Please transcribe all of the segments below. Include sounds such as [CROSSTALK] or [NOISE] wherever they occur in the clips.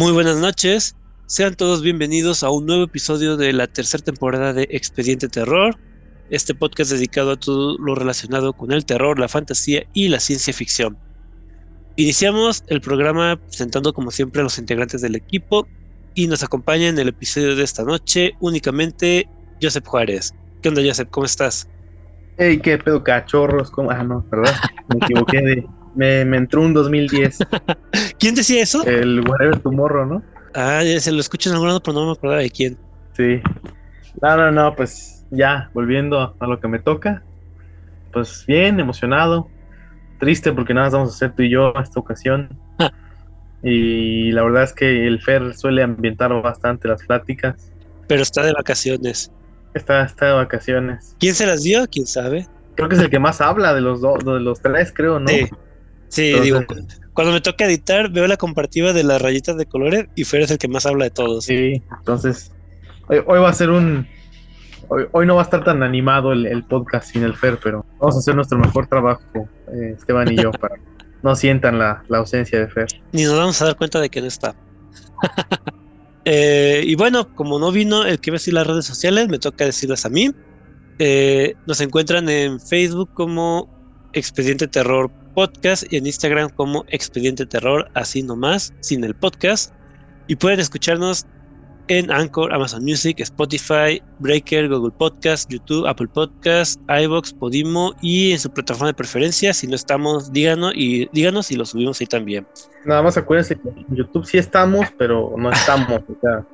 Muy buenas noches, sean todos bienvenidos a un nuevo episodio de la tercera temporada de Expediente Terror, este podcast dedicado a todo lo relacionado con el terror, la fantasía y la ciencia ficción. Iniciamos el programa presentando como siempre a los integrantes del equipo y nos acompaña en el episodio de esta noche únicamente Joseph Juárez. ¿Qué onda Joseph? ¿Cómo estás? Hey, qué pedo, cachorros, ¿cómo? Ah, no, ¿verdad? Me equivoqué de... Me, me entró un 2010. [LAUGHS] ¿Quién decía eso? El Whatever Tomorrow, ¿no? Ah, ya se lo escucho en algún lado, pero no me acordaba de quién. Sí. No, no, no, pues ya, volviendo a lo que me toca. Pues bien, emocionado. Triste porque nada más vamos a hacer tú y yo esta ocasión. y la verdad es que el Fer suele ambientar bastante las pláticas. Pero está de vacaciones. Está, está de vacaciones. ¿Quién se las dio? ¿Quién sabe? Creo que es el que más habla de los dos, de los tres, creo, ¿no? Sí. Sí, Entonces- digo, cu- cuando me toca editar, veo la comparativa de las rayitas de colores y Fer es el que más habla de todos. Sí, entonces hoy, hoy va a ser un... Hoy, hoy no va a estar tan animado el, el podcast sin el Fer, pero vamos a hacer nuestro mejor trabajo, eh, Esteban y yo, [LAUGHS] para que no sientan la, la ausencia de Fer. Ni nos vamos a dar cuenta de que no está. [LAUGHS] Eh, y bueno, como no vino el que va a decir las redes sociales, me toca decirlas a mí. Eh, nos encuentran en Facebook como Expediente Terror Podcast y en Instagram como Expediente Terror, así nomás, sin el podcast. Y pueden escucharnos en Anchor, Amazon Music, Spotify, Breaker, Google Podcast, YouTube, Apple Podcast, iBox, Podimo y en su plataforma de preferencia. Si no estamos, díganos y díganos y lo subimos ahí también. Nada más acuérdense que en YouTube sí estamos, pero no estamos, o sea,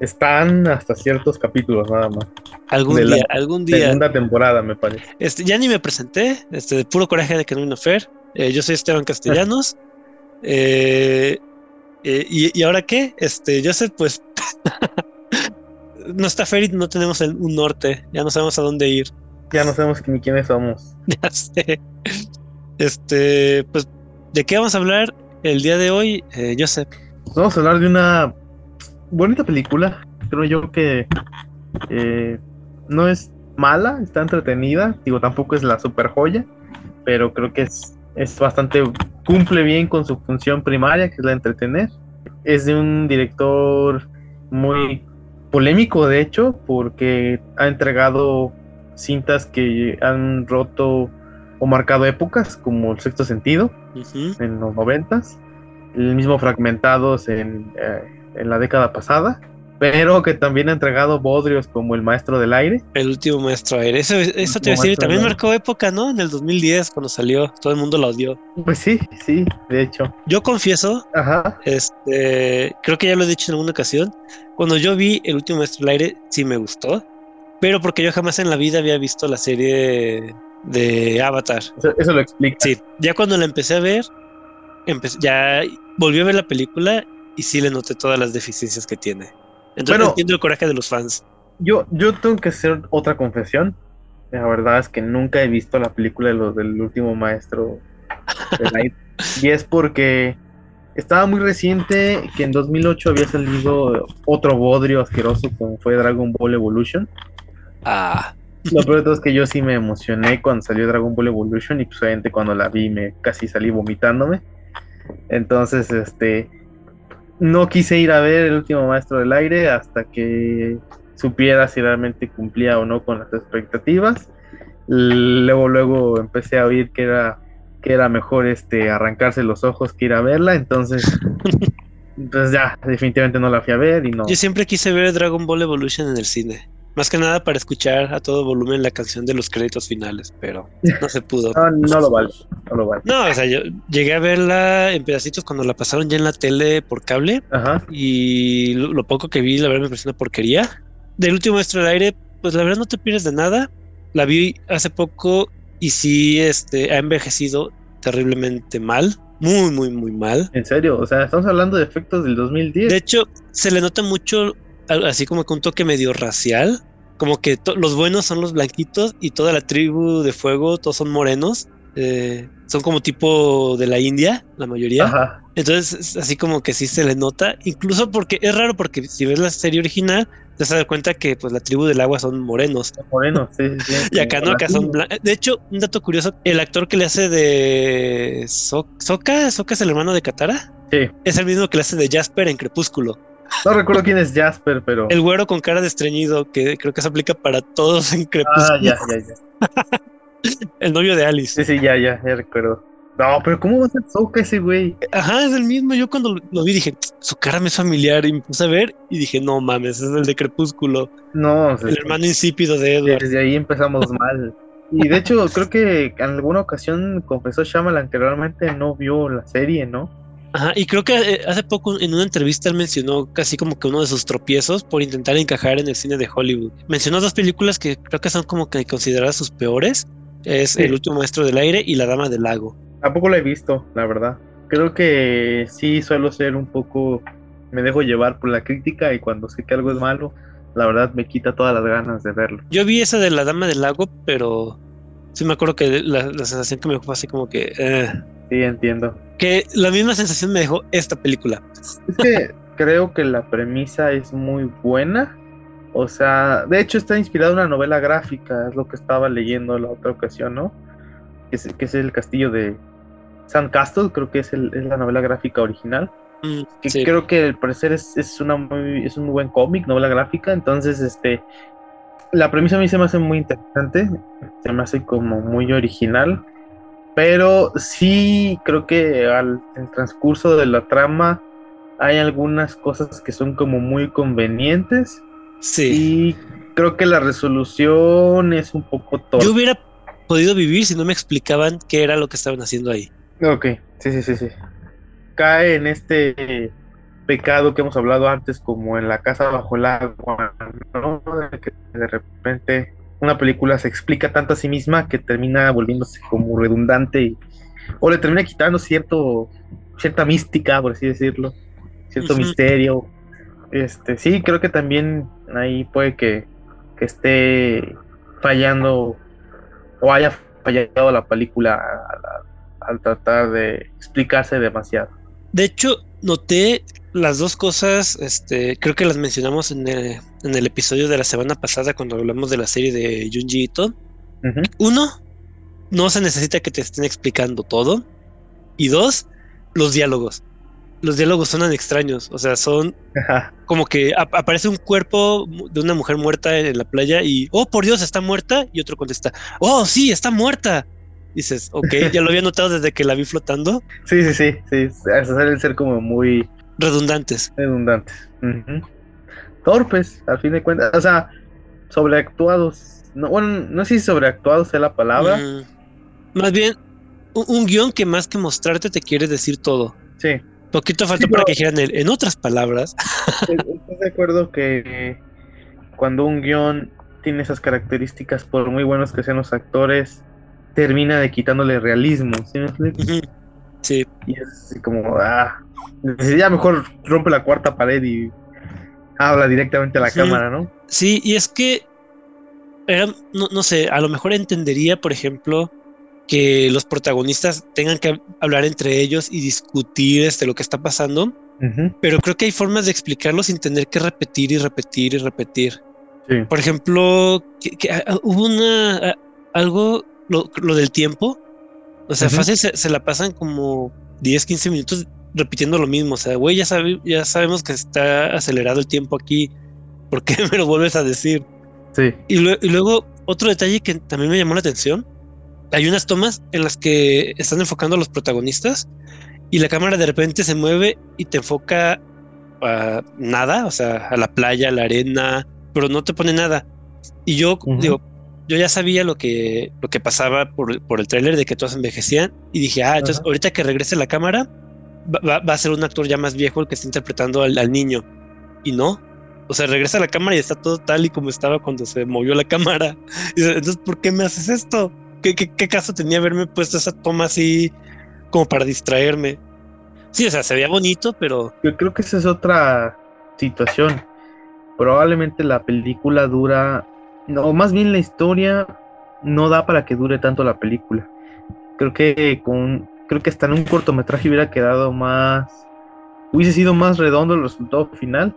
están hasta ciertos capítulos nada más. Algún De la día, algún día. Segunda temporada, me parece. Este, ya ni me presenté, este, de puro coraje de que no vino Fer. Eh, yo soy Esteban Castellanos. [LAUGHS] Eh, eh, y, y ahora qué? Este, Joseph, pues [LAUGHS] no está Fer y no tenemos el- un norte. Ya no sabemos a dónde ir. Ya no sabemos ni quiénes somos. [LAUGHS] Ya sé. Este, pues, ¿de qué vamos a hablar el día de hoy, eh, Joseph? Pues Vamos a hablar de una bonita película. Creo yo que eh, no es mala, está entretenida. Digo, tampoco es la super joya, pero creo que es, es bastante. cumple bien con su función primaria, que es la de entretener. Es de un director muy polémico, de hecho, porque ha entregado cintas que han roto o marcado épocas, como El Sexto Sentido en los noventas, el mismo Fragmentados en, eh, en la década pasada, pero que también ha entregado bodrios como El Maestro del Aire. El último maestro aire. Eso, eso te iba a decir, también marcó época, ¿no? En el 2010, cuando salió, todo el mundo la odió. Pues sí, sí, de hecho. Yo confieso Ajá. Este, creo que ya lo he dicho en alguna ocasión. Cuando yo vi El último maestro del aire, sí me gustó. Pero porque yo jamás en la vida había visto la serie de Avatar. Eso, eso lo explica. Sí, ya cuando la empecé a ver, empe- ya volví a ver la película y sí le noté todas las deficiencias que tiene. Entonces Bueno. entiendo el coraje de los fans. Yo, yo tengo que hacer otra confesión. La verdad es que nunca he visto la película de los del último maestro del [LAUGHS] aire. y es porque estaba muy reciente que en 2008 había salido otro bodrio asqueroso como fue Dragon Ball Evolution. Ah, Lo peor de todo es que yo sí me emocioné cuando salió Dragon Ball Evolution y pues obviamente cuando la vi me casi salí vomitándome. Entonces, este, no quise ir a ver el último maestro del aire hasta que supiera si realmente cumplía o no con las expectativas. Luego, luego empecé a oír que era que era mejor este arrancarse los ojos que ir a verla, entonces [LAUGHS] pues ya definitivamente no la fui a ver y no. yo siempre quise ver Dragon Ball Evolution en el cine. Más que nada para escuchar a todo volumen la canción de los créditos finales, pero no se pudo. [LAUGHS] No, no lo vale, no lo vale. No, o sea, yo llegué a verla en pedacitos cuando la pasaron ya en la tele por cable Ajá. y lo, lo poco que vi, la verdad me pareció una porquería. Del último maestro del aire, pues la verdad no te pierdes de nada. La vi hace poco y sí, este, ha envejecido terriblemente mal, muy, muy, muy mal. En serio, o sea, estamos hablando de efectos del 2010. De hecho, se le nota mucho, así como que un toque medio racial, como que los buenos son los blanquitos y toda la tribu de fuego, todos son morenos. eh, son como tipo de la India, la mayoría. Ajá. Entonces, es así como que sí se le nota, incluso porque es raro porque si ves la serie original, te das cuenta que pues la tribu del agua son morenos. Moreno, sí, sí, sí. Y acá no, acá son blancos. De hecho, un dato curioso, el actor que le hace de So- Soka, Soka es el hermano de Katara. Sí. Es el mismo que le hace de Jasper en Crepúsculo. No recuerdo quién es Jasper, pero. El güero con cara de estreñido, que creo que se aplica para todos en Crepúsculo. Ah, ya, ya, ya. [LAUGHS] el novio de Alice. Sí, sí, ya, ya, ya recuerdo. No, pero ¿cómo va a ser Soka ese güey? Ajá, es el mismo. Yo cuando lo vi dije, su cara me es familiar y me puse a ver y dije, no mames, es el de Crepúsculo. No, el hermano insípido de Edward. Desde ahí empezamos mal. Y de hecho, creo que en alguna ocasión confesó Shyamalan que realmente no vio la serie, ¿no? Ajá, y creo que eh, hace poco en una entrevista él mencionó casi como que uno de sus tropiezos por intentar encajar en el cine de Hollywood. Mencionó dos películas que creo que son como que consideradas sus peores. Es Sí. El último maestro del aire y La dama del lago. Tampoco la he visto, la verdad. Creo que sí suelo ser un poco. Me dejo llevar por la crítica y cuando sé que algo es malo, la verdad me quita todas las ganas de verlo. Yo vi esa de La dama del lago, pero sí me acuerdo que la, la sensación que me dejó fue así como que... eh, Sí, entiendo. que la misma sensación me dejó esta película. Es que creo que la premisa es muy buena. O sea, de hecho está inspirada en una novela gráfica, es lo que estaba leyendo la otra ocasión, ¿no? Que es, que es el castillo de San Castle, creo que es, el- es la novela gráfica original. Mm, Que sí. creo que al parecer es, es, una muy, es un muy buen cómic, novela gráfica. Entonces, este, la premisa a mí se me hace muy interesante, se me hace como muy original. Pero sí creo que al el transcurso de la trama hay algunas cosas que son como muy convenientes. Sí. Y creo que la resolución es un poco torpe. Yo hubiera podido vivir si no me explicaban qué era lo que estaban haciendo ahí. Ok, sí, sí, sí, sí. Cae en este pecado que hemos hablado antes, como en la casa bajo el agua, ¿no? De que de repente una película se explica tanto a sí misma que termina volviéndose como redundante y, o le termina quitando cierto, cierta mística, por así decirlo, cierto misterio. Este, sí, creo que también ahí puede que, que esté fallando o haya fallado la película al, al tratar de explicarse demasiado. De hecho, noté las dos cosas, este, creo que las mencionamos en el, en el episodio de la semana pasada cuando hablamos de la serie de Junji Ito. Ujú. Uno, no se necesita que te estén explicando todo. Y dos, los diálogos. Los diálogos suenan extraños, o sea, son Ajá. como que ap- aparece un cuerpo de una mujer muerta en la playa y, oh, por Dios, está muerta. Y otro contesta, oh, sí, está muerta. Dices, ok, ya lo había notado desde que la vi flotando. [LAUGHS] Sí, sí, sí, sí, suelen ser como muy Redundantes. redundantes. Torpes, al fin de cuentas, o sea, sobreactuados. No, bueno, no sé si sobreactuados sea la palabra. Mm, más bien, un, un guion que más que mostrarte te quiere decir todo. Sí, Poquito falta Sí, para que dijeran el- en otras palabras. ¿Estás de acuerdo que cuando un guion tiene esas características, por muy buenos que sean los actores, termina de quitándole realismo? ¿sí me explico? Ujú. Sí, Y es así como, ah, ya mejor rompe la cuarta pared y habla directamente a la Sí. cámara, ¿no? sí, y es que era- no, no sé, a lo mejor entendería, por ejemplo, que los protagonistas tengan que hablar entre ellos y discutir este, lo que está pasando, pero creo que hay formas de explicarlo sin tener que repetir y repetir y repetir. Sí. Por ejemplo, que, que, ah, hubo una ah, algo, lo, lo del tiempo. O sea, fácil se, se la pasan como 10, 15 minutos repitiendo lo mismo. O sea, güey, ya, sabe- ya sabemos que está acelerado el tiempo aquí. ¿Por qué [LAUGHS] me lo vuelves a decir? Sí. Y, lue- y luego, otro detalle que también me llamó la atención. Hay unas tomas en las que están enfocando a los protagonistas y la cámara de repente se mueve y te enfoca a nada, o sea, a la playa, a la arena, pero no te pone nada. Y yo digo, yo ya sabía lo que, lo que pasaba por, por el tráiler de que todos envejecían y dije, ah, entonces Ajá. ahorita que regrese la cámara va, va- va a ser un actor ya más viejo el que está interpretando al, al niño. Y no. O sea, regresa la cámara y está todo tal y como estaba cuando se movió la cámara. [LAUGHS] Y dice, entonces, ¿por qué me haces esto? ¿Qué, qué, qué caso tenía haberme puesto esa toma así como para distraerme? Sí, o sea, se veía bonito, pero Yo creo que esa es otra situación. Probablemente la película dura, no, más bien la historia no da para que dure tanto la película. Creo que con, creo que hasta en un cortometraje hubiera quedado más, hubiese sido más redondo el resultado final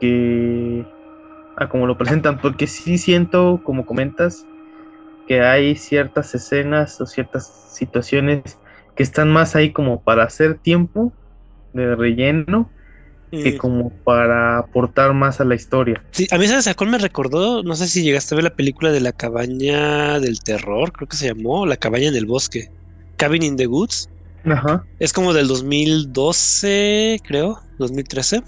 que a como lo presentan, porque sí siento, como comentas, que hay ciertas escenas o ciertas situaciones que están más ahí como para hacer tiempo de relleno que como para aportar más a la historia. Sí, a mí sabes a cuál me recordó, no sé si llegaste a ver la película de la cabaña del terror, creo que se llamó, La cabaña en el bosque, Cabin in the Woods. Ajá. Es como del 2012, creo, 2013,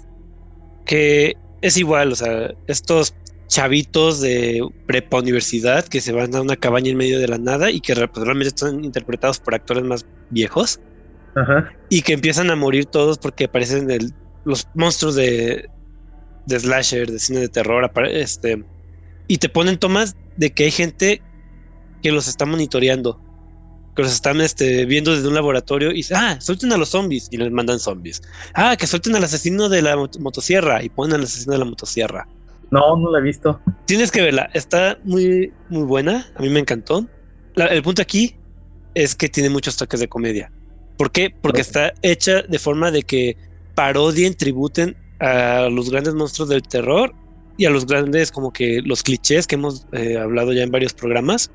que es igual, o sea, estos chavitos de prepa universidad que se van a una cabaña en medio de la nada y que pues, realmente están interpretados por actores más viejos Ajá. y que empiezan a morir todos porque aparecen el- los monstruos de, de slasher, de cine de terror, este, y te ponen tomas de que hay gente que los está monitoreando, que los están este, viendo desde un laboratorio y dicen, ah, suelten a los zombies y les mandan zombies. Ah, que suelten al asesino de la mot- motosierra y ponen al asesino de la motosierra. No, no la he visto. Tienes que verla, está muy, muy buena, a mí me encantó. La- el punto aquí es que tiene muchos toques de comedia. ¿Por qué? Porque está hecha de forma de que parodien, tributen a los grandes monstruos del terror y a los grandes como que los clichés que hemos eh, hablado ya en varios programas,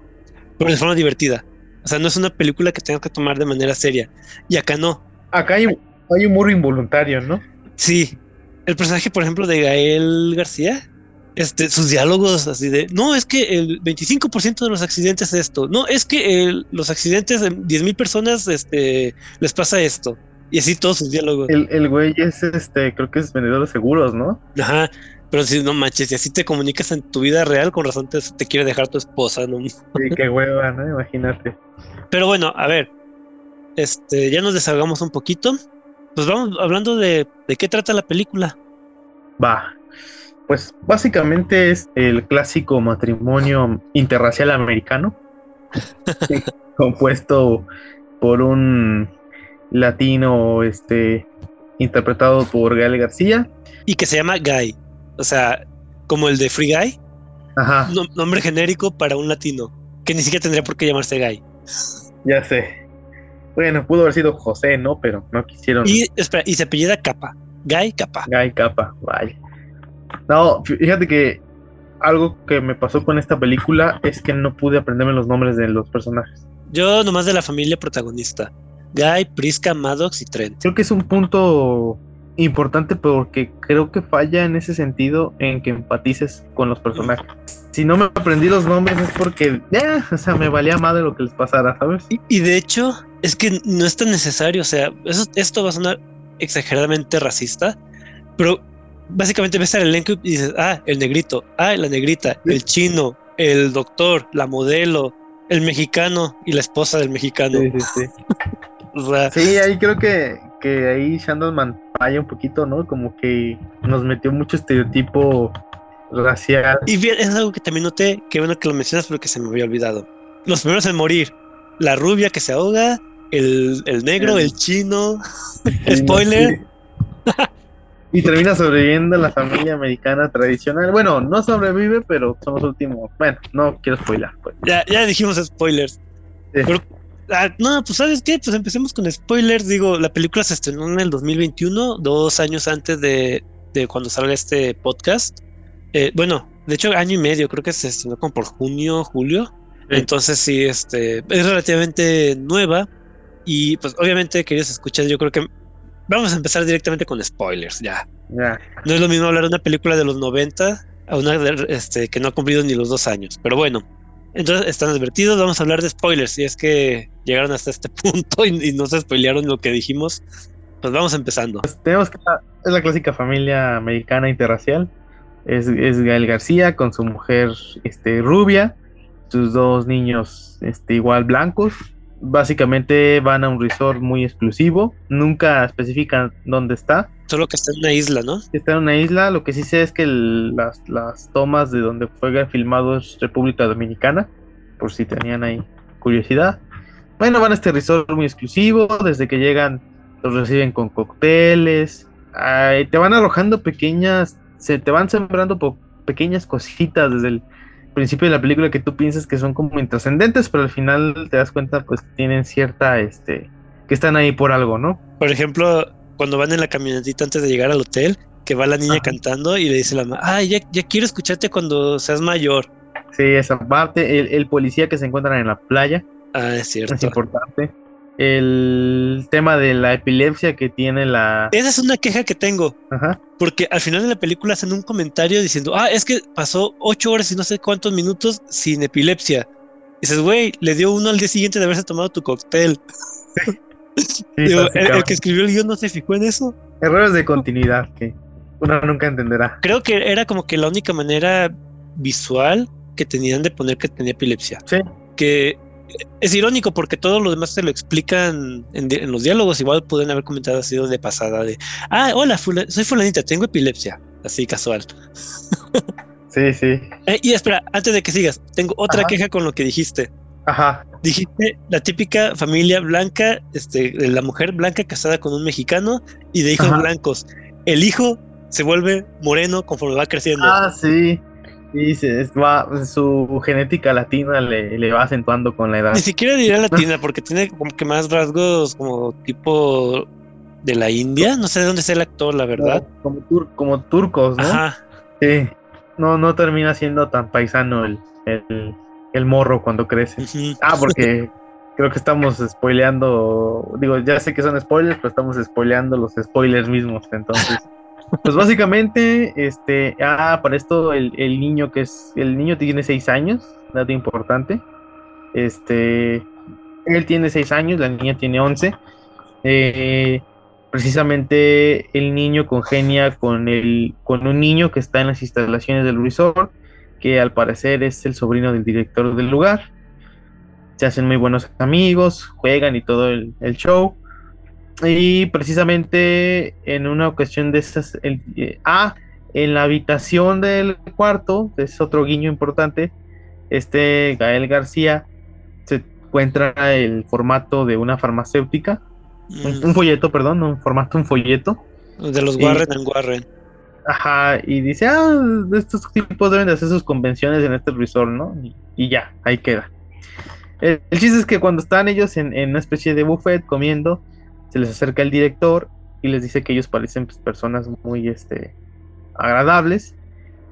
pero de forma divertida. O sea, no es una película que tengas que tomar de manera seria. Y acá no. Acá hay, hay humor involuntario, ¿no? Sí. El personaje, por ejemplo, de Gael García, este, sus diálogos así de, no, es que el 25% de los accidentes es esto, no, es que el- los accidentes de 10.000 personas este, les pasa esto. Y así todos sus diálogos. El, el güey es este, creo que es vendedor de seguros, ¿no? Ajá. Pero si no manches, y así te comunicas en tu vida real, con razón te, te quiere dejar tu esposa, ¿no? Sí, qué hueva, ¿no? Imagínate. Pero bueno, a ver, este, ya nos desahogamos un poquito. Pues vamos hablando de, de qué trata la película. Va. Pues básicamente es el clásico matrimonio interracial americano, [LAUGHS] compuesto por un latino, este, interpretado por Gael García. Y que se llama Guy. O sea, como el de Free Guy. Ajá, No- nombre genérico para un latino, que ni siquiera tendría por qué llamarse Guy. ya sé. Bueno, pudo haber sido José, ¿no? Pero no quisieron. Y espera, y se apellida Capa. Guy Capa. Guy Capa, vaya. No, fíjate que algo que me pasó con esta película es que no pude aprenderme los nombres de los personajes. Yo nomás de la familia protagonista. Guy, Prisca, Maddox y Trent. Creo que es un punto importante porque creo que falla en ese sentido en que empatices con los personajes. Si no me aprendí los nombres es porque, ya, o sea, me valía madre lo que les pasara, ¿sabes? Y, y de hecho, es que no es tan necesario. O sea, eso- esto va a sonar exageradamente racista, pero básicamente ves al elenco y dices, ah, el negrito, ah, la negrita, el chino, el doctor, la modelo, el mexicano y la esposa del mexicano. Sí, sí, sí. [LAUGHS] [LAUGHS] O sea, Sí, ahí creo que, que ahí Shandon falla un poquito, ¿no? Como que nos metió mucho estereotipo racial. Y bien, es algo que también noté, que bueno que lo mencionas porque se me había olvidado. Los primeros en morir, la rubia que se ahoga, el, el negro, El- el chino, [LAUGHS] spoiler, sí. Y termina sobreviviendo la familia americana tradicional. Bueno, no sobrevive, pero son los últimos. Bueno, no quiero spoiler. Pues. ya, ya dijimos spoilers. Sí. Pero, ah, no, pues sabes qué, pues empecemos con spoilers. Digo, la película se estrenó en el 2021, dos años antes de, de cuando salga este podcast. Eh, bueno, de hecho, año y medio, creo que se estrenó como por junio, julio. Sí. Entonces sí, este, es relativamente nueva. Y pues obviamente, queridos escuchas, yo creo que vamos a empezar directamente con spoilers, ya. Ya. No es lo mismo hablar de una película de los 90 a una este, que no ha cumplido ni los dos años. Pero bueno, entonces están advertidos, vamos a hablar de spoilers. Si es que llegaron hasta este [LAUGHS] punto y, no se spoilearon lo que dijimos, pues vamos empezando. Tenemos que. Es la clásica familia americana interracial. Es, es Gael García con su mujer este, rubia, sus dos niños este, igual blancos. Básicamente van a un resort muy exclusivo. Nunca especifican dónde está. Solo que está en una isla, ¿no? Está en una isla. Lo que sí sé es que el- las, las tomas de donde fue filmado es República Dominicana. Por si tenían ahí curiosidad. Bueno, van a este resort muy exclusivo. Desde que llegan, los reciben con cócteles. Ay, te van arrojando pequeñas. Se te van sembrando pequeñas cositas desde el principio de la película que tú piensas que son como intrascendentes, pero al final te das cuenta, pues tienen cierta. este que están ahí por algo, ¿no? Por ejemplo, cuando van en la camionetita antes de llegar al hotel, que va la niña Ajá. cantando y le dice la mamá, ay, ya, ya quiero escucharte cuando seas mayor. Sí, esa parte. El, el policía que se encuentran en la playa. Ah, es Es cierto. importante. El tema de la epilepsia que tiene la... Esa es una queja que tengo. Ajá. Porque al final de la película hacen un comentario diciendo, ah, es que pasó ocho horas y no sé cuántos minutos sin epilepsia. Y dices, güey, le dio uno al día siguiente de haberse tomado tu cóctel. Sí, [LAUGHS] Digo, el, el que escribió el guion no se fijó en eso. Errores de continuidad que uno nunca entenderá. Creo que era como que la única manera visual que tenían de poner que tenía epilepsia. Sí. Que es irónico porque todo lo demás se lo explican en, los diálogos. Igual pueden haber comentado así de pasada de, ah, hola, fula- soy fulanita, tengo epilepsia. Así casual. Sí, sí. Eh, y espera, antes de que sigas, tengo otra Ajá. queja con lo que dijiste. Ajá. Dijiste la típica familia blanca, este, la mujer blanca casada con un mexicano y de hijos Ajá. blancos. El hijo se vuelve moreno conforme va creciendo. Ah, sí. Y se, es- va, su genética latina le, le va acentuando con la edad. Ni siquiera diría latina porque tiene como que más rasgos como tipo de la India. No sé de dónde es el actor, la verdad. Como, tur- como turcos, ¿no? Ajá. Sí. No, no termina siendo tan paisano el, el, el morro cuando crece. Ah, porque [LAUGHS] creo que estamos spoileando. Digo, ya sé que son spoilers, pero estamos spoileando los spoilers mismos. Entonces, pues básicamente, este. Ah, para esto, el, el niño que es. El niño tiene seis años, dato importante. Este. Él tiene seis años, la niña tiene 11. Eh, precisamente el niño congenia con, el, con un niño que está en las instalaciones del resort, que al parecer es el sobrino del director del lugar. Se hacen muy buenos amigos, juegan y todo el, el show. Y precisamente en una ocasión de esas, el- eh, ah, en la habitación del cuarto, es otro guiño importante, este Gael García se encuentra el formato de una farmacéutica, un, un folleto, perdón, un formato, un folleto. Mm, De los Warren and Warren. Ajá, y dice, ah, estos tipos deben de hacer sus convenciones en este resort, ¿no? Y, y ya, ahí queda. El, el chiste es que cuando están ellos en, en una especie de buffet comiendo, se les acerca el director y les dice que ellos parecen pues, personas muy este, agradables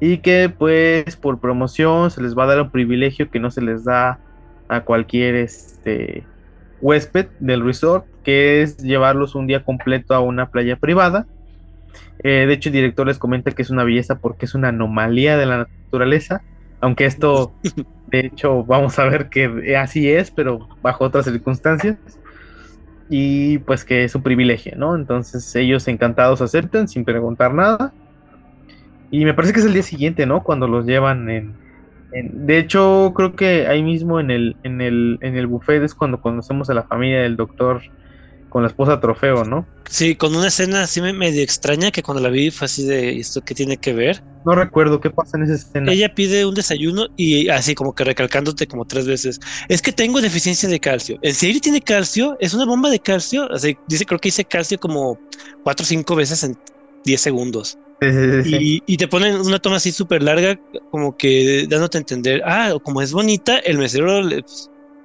y que pues por promoción se les va a dar un privilegio que no se les da a cualquier este, huésped del resort, que es llevarlos un día completo a una playa privada. Eh, de hecho, el director les comenta que es una belleza porque es una anomalía de la naturaleza, aunque esto, [LAUGHS] de hecho, vamos a ver que así es, pero bajo otras circunstancias. Y pues que es un privilegio, ¿no? Entonces ellos encantados aceptan sin preguntar nada. Y me parece que es el día siguiente, ¿no? Cuando los llevan en... de hecho, creo que ahí mismo en el, en, el, en el buffet es cuando conocemos a la familia del doctor con la esposa trofeo, ¿no? Sí, con una escena así me- medio extraña que cuando la vi fue así de esto que tiene que ver. No recuerdo qué pasa en esa escena. Ella pide un desayuno y así como que recalcándote como tres veces. Es que tengo deficiencia de calcio. ¿En serio tiene calcio? ¿Es una bomba de calcio? Así, dice, creo que dice calcio como cuatro o cinco veces en 10 segundos. Sí, sí, sí, sí. Y, y te ponen una toma así súper larga, como que dándote a entender, ah, como es bonita, el mesero le-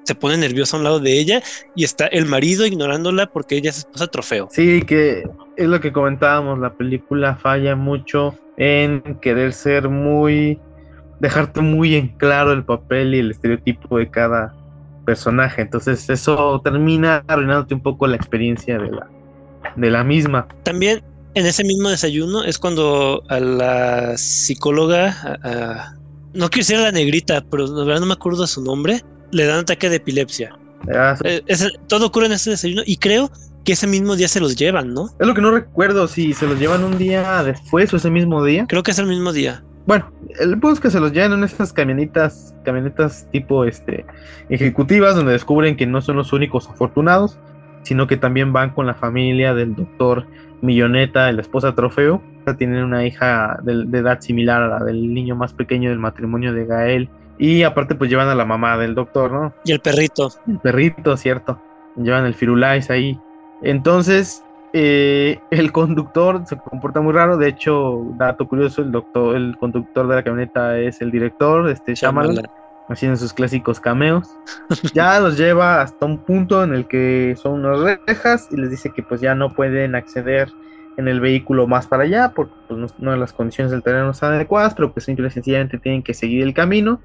se pone nervioso a un lado de ella y está el marido ignorándola porque ella es esposa trofeo. Sí, que es lo que comentábamos, la película falla mucho en querer ser muy, dejarte muy en claro el papel y el estereotipo de cada personaje, entonces eso termina arruinándote un poco la experiencia de la, de la misma. También en ese mismo desayuno es cuando a la psicóloga, a- a- no quiero decir a la negrita, pero la verdad no me acuerdo de su nombre, le dan ataque de epilepsia. Ah, Eh, todo ocurre en ese desayuno y creo que ese mismo día se los llevan, ¿no? Es lo que no recuerdo si se los llevan un día después o ese mismo día. Creo que es el mismo día. Bueno, el punto es que se los llevan en esas camionetitas, camionetas tipo este ejecutivas, donde descubren que no son los únicos afortunados, sino que también van con la familia del doctor Milloneta, la esposa trofeo. Tienen una hija de, de edad similar a la del niño más pequeño del matrimonio de Gael. Y aparte, pues llevan a la mamá del doctor, ¿no? Y el perrito. El perrito, cierto. Llevan el Firulais ahí. Entonces, eh, el conductor se comporta muy raro. De hecho, dato curioso, el doctor, el conductor de la camioneta es el director, este Shyamalan, Shyamalan. haciendo sus clásicos cameos. [LAUGHS] Ya los lleva hasta un punto en el que son unas rejas y les dice que pues ya no pueden acceder en el vehículo más para allá porque pues, no, no las condiciones del terreno están adecuadas, pero pues simple y sencillamente tienen que seguir el camino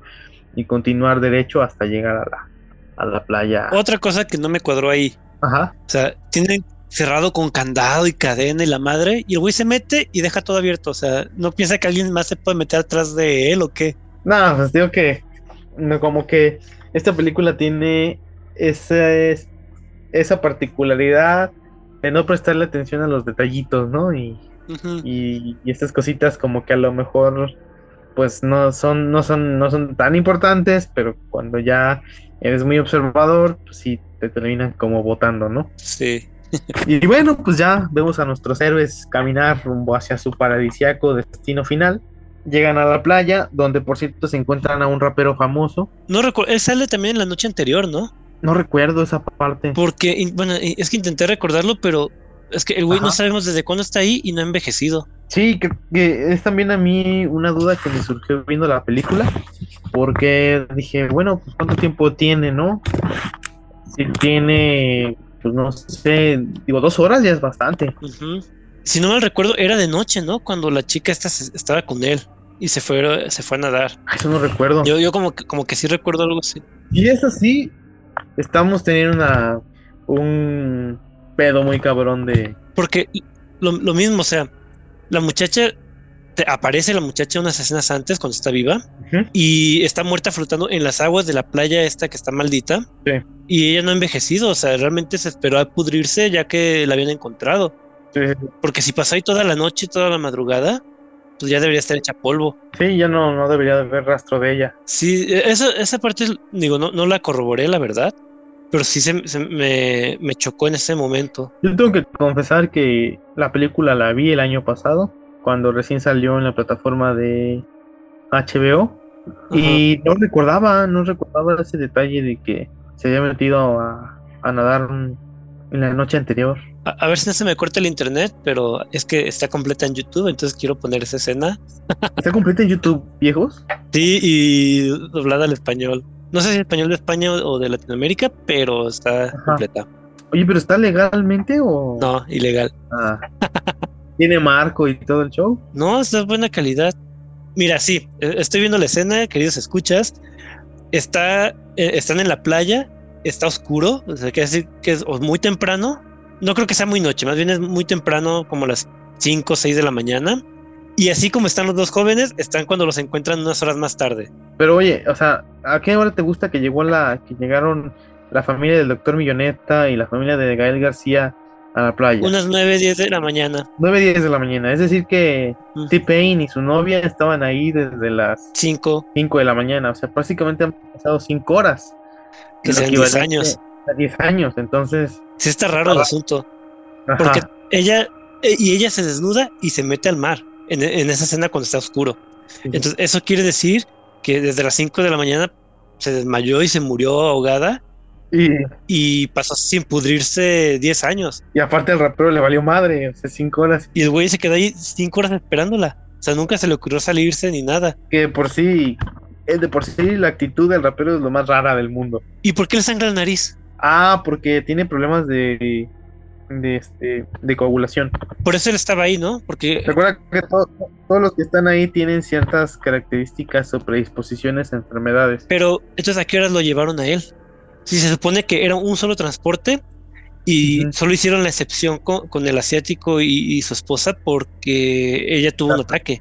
y continuar derecho hasta llegar a la, a la playa. Otra cosa que no me cuadró ahí. Ajá. O sea, tienen cerrado con candado y cadena y la madre, y el güey se mete y deja todo abierto. O sea, no piensa que alguien más se puede meter atrás de él o qué. No, pues digo que no, como que esta película tiene esa, es- esa particularidad de no prestarle atención a los detallitos, ¿no? Y, y, y estas cositas como que a lo mejor pues no son, no son, no son tan importantes, pero cuando ya eres muy observador, pues sí te terminan como votando, ¿no? Sí. [LAUGHS] Y bueno, pues ya vemos a nuestros héroes caminar rumbo hacia su paradisiaco destino final. Llegan a la playa, donde por cierto se encuentran a un rapero famoso. No recuerdo, él sale también en la noche anterior, ¿no? No recuerdo esa parte. Porque, bueno, es que intenté recordarlo, pero es que el güey no sabemos desde cuándo está ahí y no ha envejecido. Sí, que, que es también a mí una duda que me surgió viendo la película, porque dije, bueno, pues cuánto tiempo tiene, ¿no? Si tiene, pues no sé, digo, dos horas ya es bastante. Si no mal recuerdo, era de noche, ¿no? Cuando la chica esta se- estaba con él y se fue, se fue a nadar. Ah, Eso no recuerdo. Yo, yo como que, como que sí recuerdo algo así. Y es así, estamos teniendo una, un pedo muy cabrón de... Porque lo, lo mismo, o sea, la muchacha, te aparece la muchacha unas escenas antes cuando está viva y está muerta flotando en las aguas de la playa esta que está maldita. Sí. Y ella no ha envejecido, o sea, realmente se esperó a pudrirse ya que la habían encontrado. Sí, Porque si pasó ahí toda la noche, toda la madrugada, pues ya debería estar hecha polvo. sí, ya no, no debería de haber rastro de ella. Sí, e- esa, esa parte, digo, no, no la corroboré, la verdad, pero sí se, se me, me chocó en ese momento. Yo tengo que confesar que la película la vi el año pasado, cuando recién salió en la plataforma de HBO, y no recordaba, no recordaba ese detalle de que se había metido a, a nadar en la noche anterior. A, a ver si no se me corta el internet, pero es que está completa en YouTube, entonces quiero poner esa escena. ¿Está completa en YouTube, viejos? Sí, y doblada al español. No sé si español de España o de Latinoamérica, pero está completa. Oye, pero ¿está legalmente o...? No, ilegal. Ah. [LAUGHS] ¿Tiene marco y todo el show? No, está de buena calidad. Mira, sí, eh, estoy viendo la escena, queridos escuchas. Está, eh, están en la playa, está oscuro, o sea, quiere decir que es muy temprano. No creo que sea muy noche, más bien es muy temprano, como las 5 o 6 de la mañana. Y así como están los dos jóvenes, están cuando los encuentran unas horas más tarde. Pero oye, o sea, ¿a qué hora te gusta que llegó la... que llegaron la familia del doctor Milloneta y la familia de Gael García a la playa? Unas 9, 10 de la mañana. 9, 10 de la mañana. Es decir que Mm. T-Pain y su novia estaban ahí desde las 5, 5 de la mañana. O sea, prácticamente han pasado 5 horas. Que sean 10 equivalente años. A 10 años. Entonces, Sí está raro el asunto. ajá, Porque ella, eh, y ella se desnuda y se mete al mar en, en esa escena cuando está oscuro. sí. Entonces, eso quiere decir que desde las 5 de la mañana se desmayó y se murió ahogada y, y pasó sin pudrirse 10 años. y aparte el rapero le valió madre. O sea, 5 horas. Y el güey se quedó ahí 5 horas esperándola. O sea, nunca se le ocurrió salirse ni nada. Que por sí, es de por sí la actitud del rapero es lo más rara del mundo. ¿Y por qué le sangra la nariz? Ah, porque tiene problemas de, de, este, de coagulación. Por eso él estaba ahí, ¿no? Porque Recuerda que to- todos los que están ahí tienen ciertas características o predisposiciones a enfermedades. Pero, entonces, ¿a qué horas lo llevaron a él? Si se supone que era un solo transporte y solo hicieron la excepción con, con el asiático y, y su esposa porque ella tuvo un ataque.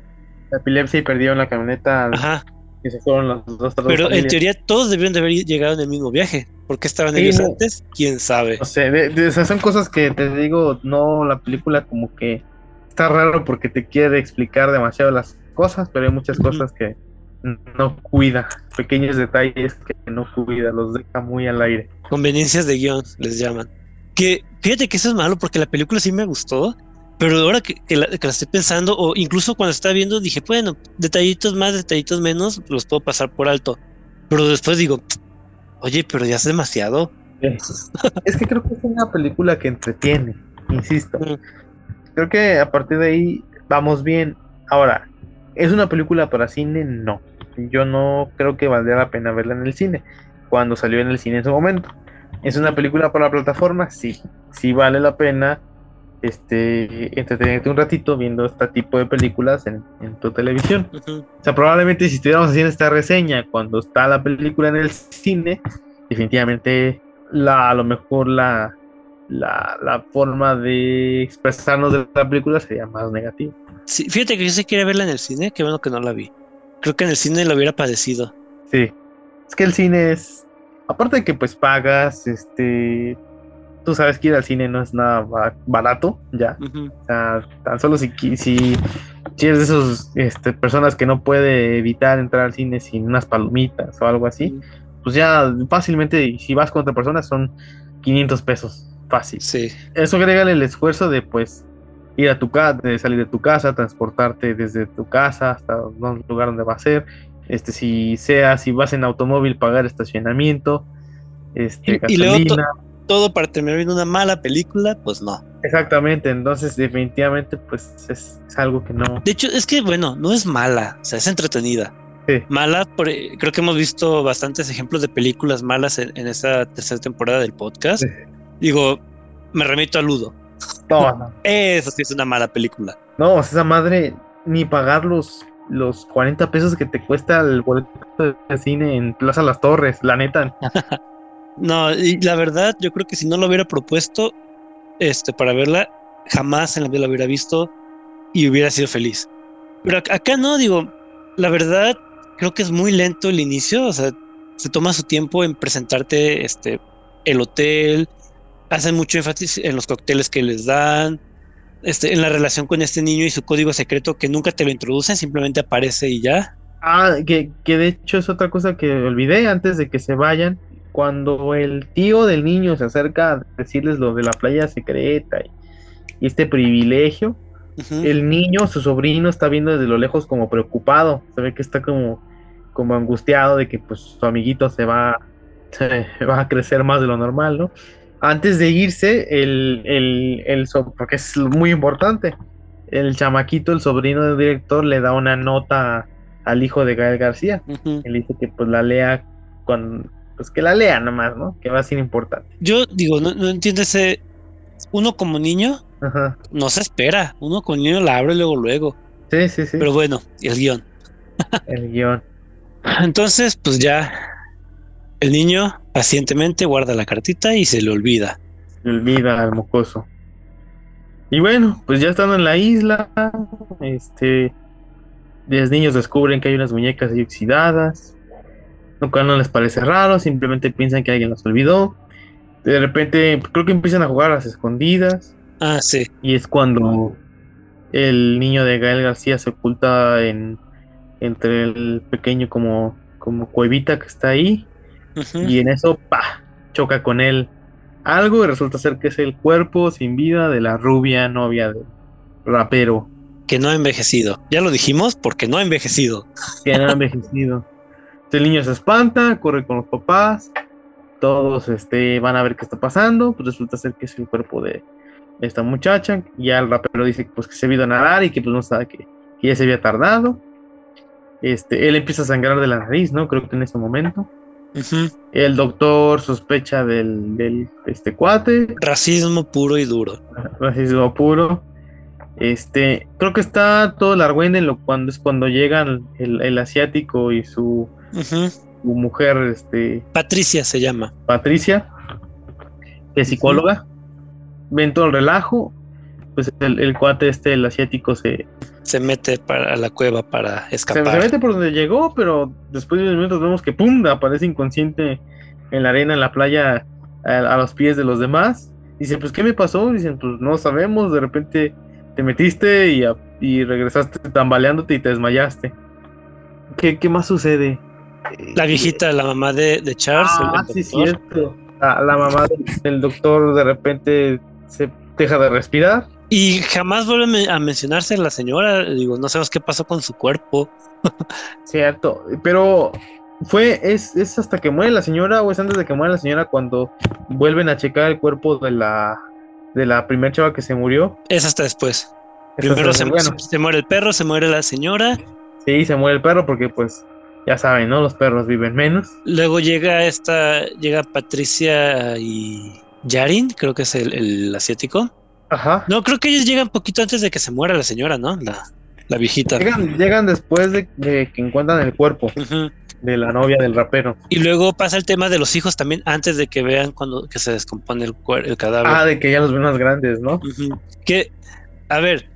La epilepsia y perdieron la camioneta Ajá. Que se fueron las dos. las dos Pero en teoría todos debieron de haber llegado en el mismo viaje. ¿Por qué estaban Sí, ellos no. antes? ¿Quién sabe? No sé, de- de- o sea, son cosas que te digo, no, la película como que está raro porque te quiere explicar demasiado las cosas, pero hay muchas cosas que no cuida, pequeños detalles que no cuida, los deja muy al aire. Conveniencias de guion, les llaman. Que fíjate que eso es malo porque la película sí me gustó, pero ahora que, que la, que la estoy pensando, o incluso cuando estaba viendo, dije, bueno, detallitos más, detallitos menos, los puedo pasar por alto. Pero después digo, oye, pero ya es demasiado. Es que creo que es una película que entretiene, insisto. Mm. Creo que a partir de ahí vamos bien. Ahora, ¿es una película para cine? No. Yo no creo que valdría la pena verla en el cine, cuando salió en el cine en su momento. ¿Es una película para la plataforma? Sí. Sí vale la pena este, entretenerte un ratito viendo este tipo de películas en, en tu televisión. O sea, probablemente si estuviéramos haciendo esta reseña cuando está la película en el cine, definitivamente la, a lo mejor la, la, la forma de expresarnos de la película sería más negativa. Sí, fíjate que yo sí quería verla en el cine, qué bueno que no la vi. Creo que en el cine lo hubiera padecido. Sí. Es que el cine es. Aparte de que pues pagas, este. Tú sabes que ir al cine no es nada ba- barato, ya. O sea, tan solo si, si, si eres de esas este, personas que no puede evitar entrar al cine sin unas palomitas o algo así, pues ya fácilmente, si vas con otra persona, son 500 pesos. Fácil. Sí. Eso agrégale el esfuerzo de pues ir a tu casa, de salir de tu casa, transportarte desde tu casa hasta un lugar donde va a ser. Este, si sea, si vas en automóvil, pagar estacionamiento, este, Y- luego. Todo para terminar viendo una mala película, pues no. Exactamente, entonces definitivamente pues es, es algo que no. De hecho, es que, bueno, no es mala, o sea, es entretenida. Sí. Mala, por- creo que hemos visto bastantes ejemplos de películas malas en, en esta tercera temporada del podcast. Sí. Digo, me remito a Ludo. No, [LAUGHS] no. Eso sí es una mala película. No, esa madre ni pagar los, los 40 pesos que te cuesta el boleto de cine en Plaza Las Torres, la neta. [LAUGHS] No, y la verdad, yo creo que si no lo hubiera propuesto este, para verla, jamás en la vida lo hubiera visto y hubiera sido feliz. Pero ac- acá no, digo, la verdad, creo que es muy lento el inicio, o sea, se toma su tiempo en presentarte este, el hotel, hacen mucho énfasis en los cócteles que les dan, este, en la relación con este niño y su código secreto que nunca te lo introducen, simplemente aparece y ya. Ah, que, que de hecho es otra cosa que olvidé antes de que se vayan. Cuando el tío del niño se acerca a decirles lo de la playa secreta y, y este privilegio, el niño, su sobrino, está viendo desde lo lejos como preocupado. Se ve que está como, como angustiado de que pues su amiguito se va, [LAUGHS] se va a crecer más de lo normal, ¿no? Antes de irse, el, el, el so- porque es muy importante, el chamaquito, el sobrino del director, le da una nota al hijo de Gael García. Ujú. Él dice que pues la lea con, pues que la lea nomás, ¿no? Que va a ser importante. Yo digo, no, no entiendo ese. Uno como niño Ajá. no se espera. Uno como niño la abre luego, luego. Sí, sí, sí. Pero bueno, el guion. El guion. Entonces, pues ya el niño pacientemente guarda la cartita y se le olvida. Se olvida al mocoso. Y bueno, pues ya estando en la isla, este, los niños descubren que hay unas muñecas ahí oxidadas, lo cual no les parece raro, simplemente piensan que alguien las olvidó. De repente, creo que empiezan a jugar a las escondidas, Ah, sí. y es cuando el niño de Gael García se oculta en, entre el pequeño como, como cuevita que está ahí, y en eso, pa, choca con él algo y resulta ser que es el cuerpo sin vida de la rubia novia del rapero Que no ha envejecido. Ya lo dijimos porque no ha envejecido. que no ha [LAUGHS] envejecido. El niño se espanta, corre con los papás, todos este, van a ver qué está pasando, pues resulta ser que es el cuerpo de esta muchacha, ya el rapero dice pues que se ha ido a nadar y que pues no sabe que, que ya se había tardado. Este, él empieza a sangrar de la nariz, ¿no? Creo que en ese momento. El doctor sospecha del, del este cuate, Racismo puro y duro. racismo puro. Este, creo que está todo el argüende en lo cuando es cuando llegan el, el asiático y su, Ujú. su mujer, este, Patricia se llama. Patricia, que es psicóloga. Ven todo el relajo. Pues el, el cuate este, el asiático, se, Se mete para la cueva para se, escapar. se mete por donde llegó, pero después de unos minutos vemos que ¡pum! aparece inconsciente en la arena, en la playa, a, a los pies de los demás. Dice, pues, ¿qué me pasó? Dicen, pues, no sabemos, de repente te metiste y, a- y regresaste tambaleándote y te desmayaste. ¿Qué, qué más sucede? La viejita, la mamá de, de Charles. Ah, sí, cierto. La, la mamá del, doctor de repente se deja de respirar. Y jamás vuelve a men- a mencionarse la señora. Digo, no sabemos qué pasó con su cuerpo. [LAUGHS] Cierto, pero fue, es, es hasta que muere la señora o es antes de que muere la señora cuando vuelven a checar el cuerpo de la de la primera chava que se murió. Es hasta después. Es Primero hasta- se, bueno, se muere el perro, se muere la señora. sí, se muere el perro porque pues ya saben, ¿no? Los perros viven menos. Luego llega esta, llega Patricia y Yarin, creo que es el, el asiático. Ajá. No, creo que ellos llegan poquito antes de que se muera la señora, ¿no? La, la viejita. Llegan, llegan después de, de que encuentran el cuerpo. De la novia del rapero. Y luego pasa el tema de los hijos también antes de que vean cuando que se descompone el, el cadáver. Ah, de que ya los ven más grandes, ¿no? Que, a ver,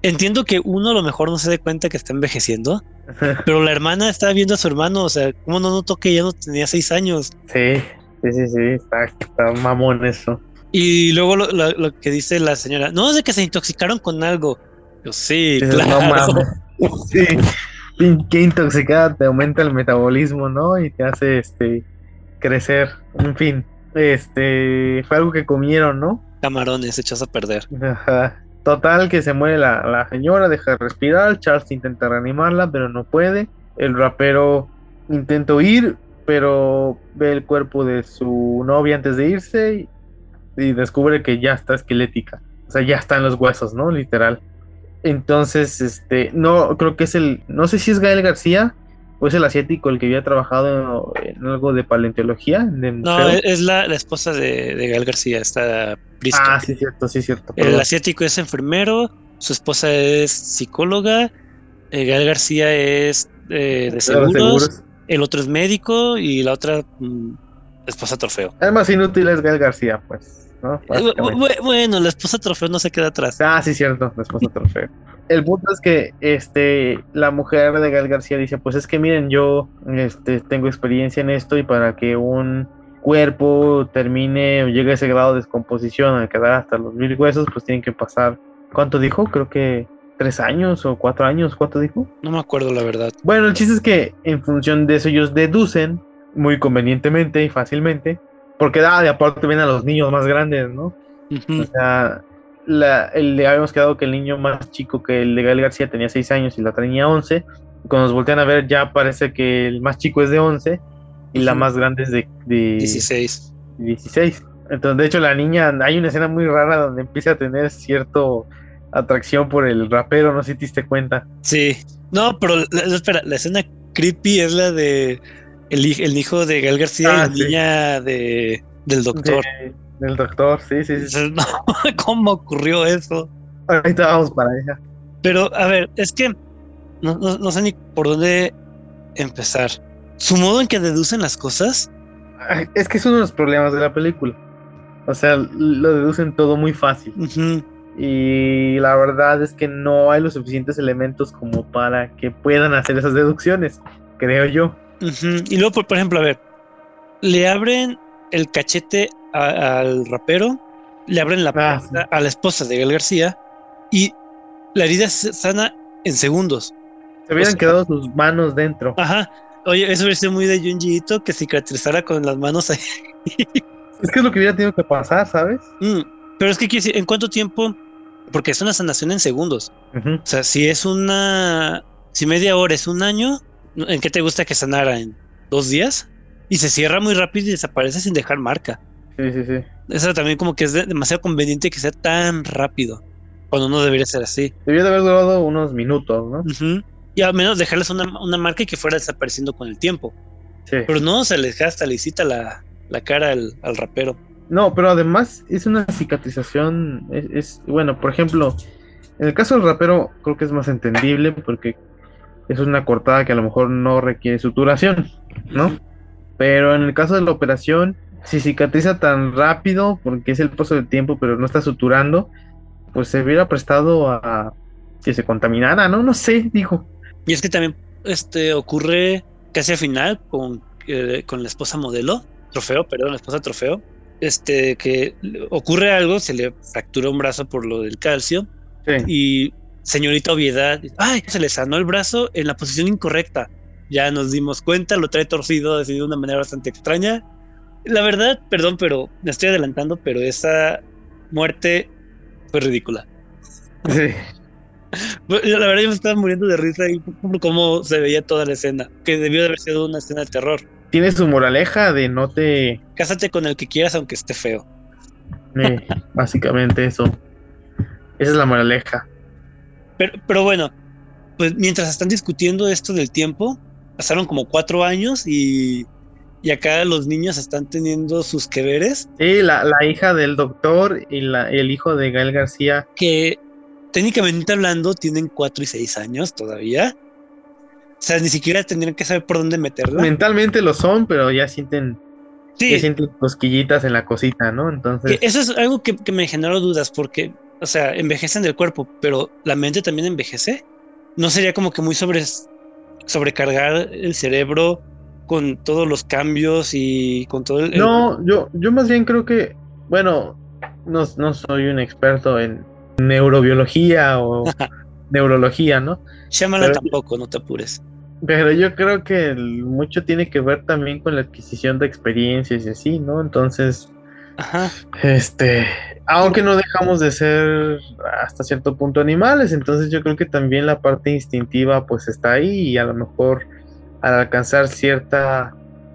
entiendo que uno a lo mejor no se dé cuenta que está envejeciendo, pero la hermana estaba viendo a su hermano, o sea, ¿cómo no notó que ya no tenía seis años? Sí, sí, sí, sí, está, está mamón eso. Y luego lo, lo- lo que dice la señora, no, es de que se intoxicaron con algo. Yo, sí, Dices, claro. No mames. [LAUGHS] Sí, qué intoxicada te aumenta el metabolismo, ¿no? Y te hace este crecer. En fin, este fue algo que comieron, ¿no? Camarones hechos a perder. Ajá. Total, que se muere la, la señora, deja de respirar. Charles intenta reanimarla, pero no puede. El rapero intenta huir, pero ve el cuerpo de su novia antes de irse y, y descubre que ya está esquelética. O sea, ya están los huesos, ¿no? Literal. Entonces, este, no, creo que es el, no sé si es Gael García o es el asiático el que había trabajado en algo de paleontología. de No, es, la, la esposa de, de Gael García, está Bristol. Ah, sí, cierto, sí, cierto. El asiático es enfermero, su esposa es psicóloga, eh, Gael García es eh, de seguros, seguros. el otro es médico y la otra mm, esposa trofeo. Además, inútil es Gael García, pues, ¿no? Eh, Bueno, la esposa trofeo no se queda atrás. Ah, sí, cierto, la esposa trofeo. El punto es que este, la mujer de Gael García dice, pues es que miren, yo este, tengo experiencia en esto y para que un cuerpo termine o llegue a ese grado de descomposición, al quedar hasta los mil huesos, pues tienen que pasar, ¿cuánto dijo? Creo que tres años o cuatro años, ¿cuánto dijo? No me acuerdo la verdad. Bueno, el chiste es que en función de eso ellos deducen muy convenientemente y fácilmente, porque ah, de aparte ven a los niños más grandes, ¿no? O sea, la, el, habíamos quedado que el niño más chico que el de Gael García tenía 6 años y la otra tenía 11. Cuando nos voltean a ver ya parece que el más chico es de 11 y la más grande es de, de 16. 16. Entonces, de hecho, la niña, hay una escena muy rara donde empieza a tener cierto atracción por el rapero, no sé si te diste cuenta. Sí. No, pero espera, la escena creepy es la de el, el hijo de Gael García y Ah, la sí. niña de, del doctor. De- del doctor, sí, sí, sí. [LAUGHS] No, ¿cómo ocurrió eso? Ahorita vamos para allá. Pero, a ver, es que no, no- no sé ni por dónde empezar. Su modo en que deducen las cosas, Es que es uno de los problemas de la película. O sea, lo deducen todo muy fácil. Y la verdad es que no hay los suficientes elementos como para que puedan hacer esas deducciones, creo yo. y luego, por, por ejemplo, a ver, le abren el cachete a- al rapero, le abren la Ah, puerta a la esposa de Gael García y la herida se sana en segundos. Se hubieran sea- quedado sus manos dentro. Ajá. Oye, eso hubiera sido muy de Junji Ito que cicatrizara con las manos ahí. Es que es lo que hubiera tenido que pasar, ¿sabes? Mm, Pero es que, ¿en cuánto tiempo? Porque es una sanación en segundos. O sea, si es una. Si media hora es un año, ¿en qué te gusta que sanara? ¿En dos días? Y se cierra muy rápido y desaparece sin dejar marca. Sí, sí, sí. Eso también, como que es de- demasiado conveniente que sea tan rápido. Cuando no debería ser así. Debió de haber durado unos minutos, ¿no? Ujú. Y al menos dejarles una, una marca y que fuera desapareciendo con el tiempo. Sí. Pero no, se les hasta le cita la, la cara al, al rapero. No, pero además es una cicatrización, es, es- bueno, por ejemplo, en el caso del rapero creo que es más entendible porque es una cortada que a lo mejor no requiere suturación, ¿no? Pero en el caso de la operación, si cicatriza tan rápido, porque es el paso del tiempo, pero no está suturando, pues se hubiera prestado a que se contaminara, ¿no? No sé, dijo. Y es que también este, ocurre casi al final con, eh, con la esposa modelo, trofeo, perdón, la esposa trofeo, este, que ocurre algo, se le fractura un brazo por lo del calcio Sí. y señorita obviedad, ay, se le sanó el brazo en la posición incorrecta. Ya nos dimos cuenta, lo trae torcido así de una manera bastante extraña. La verdad, perdón, pero me estoy adelantando, pero esa muerte fue ridícula. Sí. La verdad yo me estaba muriendo de risa por cómo se veía toda la escena, que debió de haber sido una escena de terror. Tiene su moraleja de no te... Cásate con el que quieras aunque esté feo. eh, básicamente eso. Esa es la moraleja. Pero, pero bueno, pues mientras están discutiendo esto del tiempo, pasaron como cuatro años y, y acá los niños están teniendo sus que veres, Sí, la, la hija del doctor y la, el hijo de Gael García. que técnicamente hablando tienen cuatro y seis años todavía. sea, ni siquiera tendrían que saber por dónde meterla. Mentalmente lo son, pero ya sienten, Sí, ya sienten cosquillitas en la cosita, ¿no? que Entonces, eso es algo que, que me generó dudas, porque, o sea, envejecen del cuerpo, pero la mente también envejece. ¿No sería como que muy sobre, sobrecargar el cerebro con todos los cambios y con todo el... el- no, yo, yo más bien creo que, bueno, no, no soy un experto en neurobiología o [LAUGHS] neurología, ¿no? Pero- tampoco, no te apures. Pero yo creo que mucho tiene que ver también con la adquisición de experiencias y así, ¿no? Entonces, Ajá. este, aunque no dejamos de ser hasta cierto punto animales, entonces yo creo que también la parte instintiva pues está ahí y a lo mejor al alcanzar cierta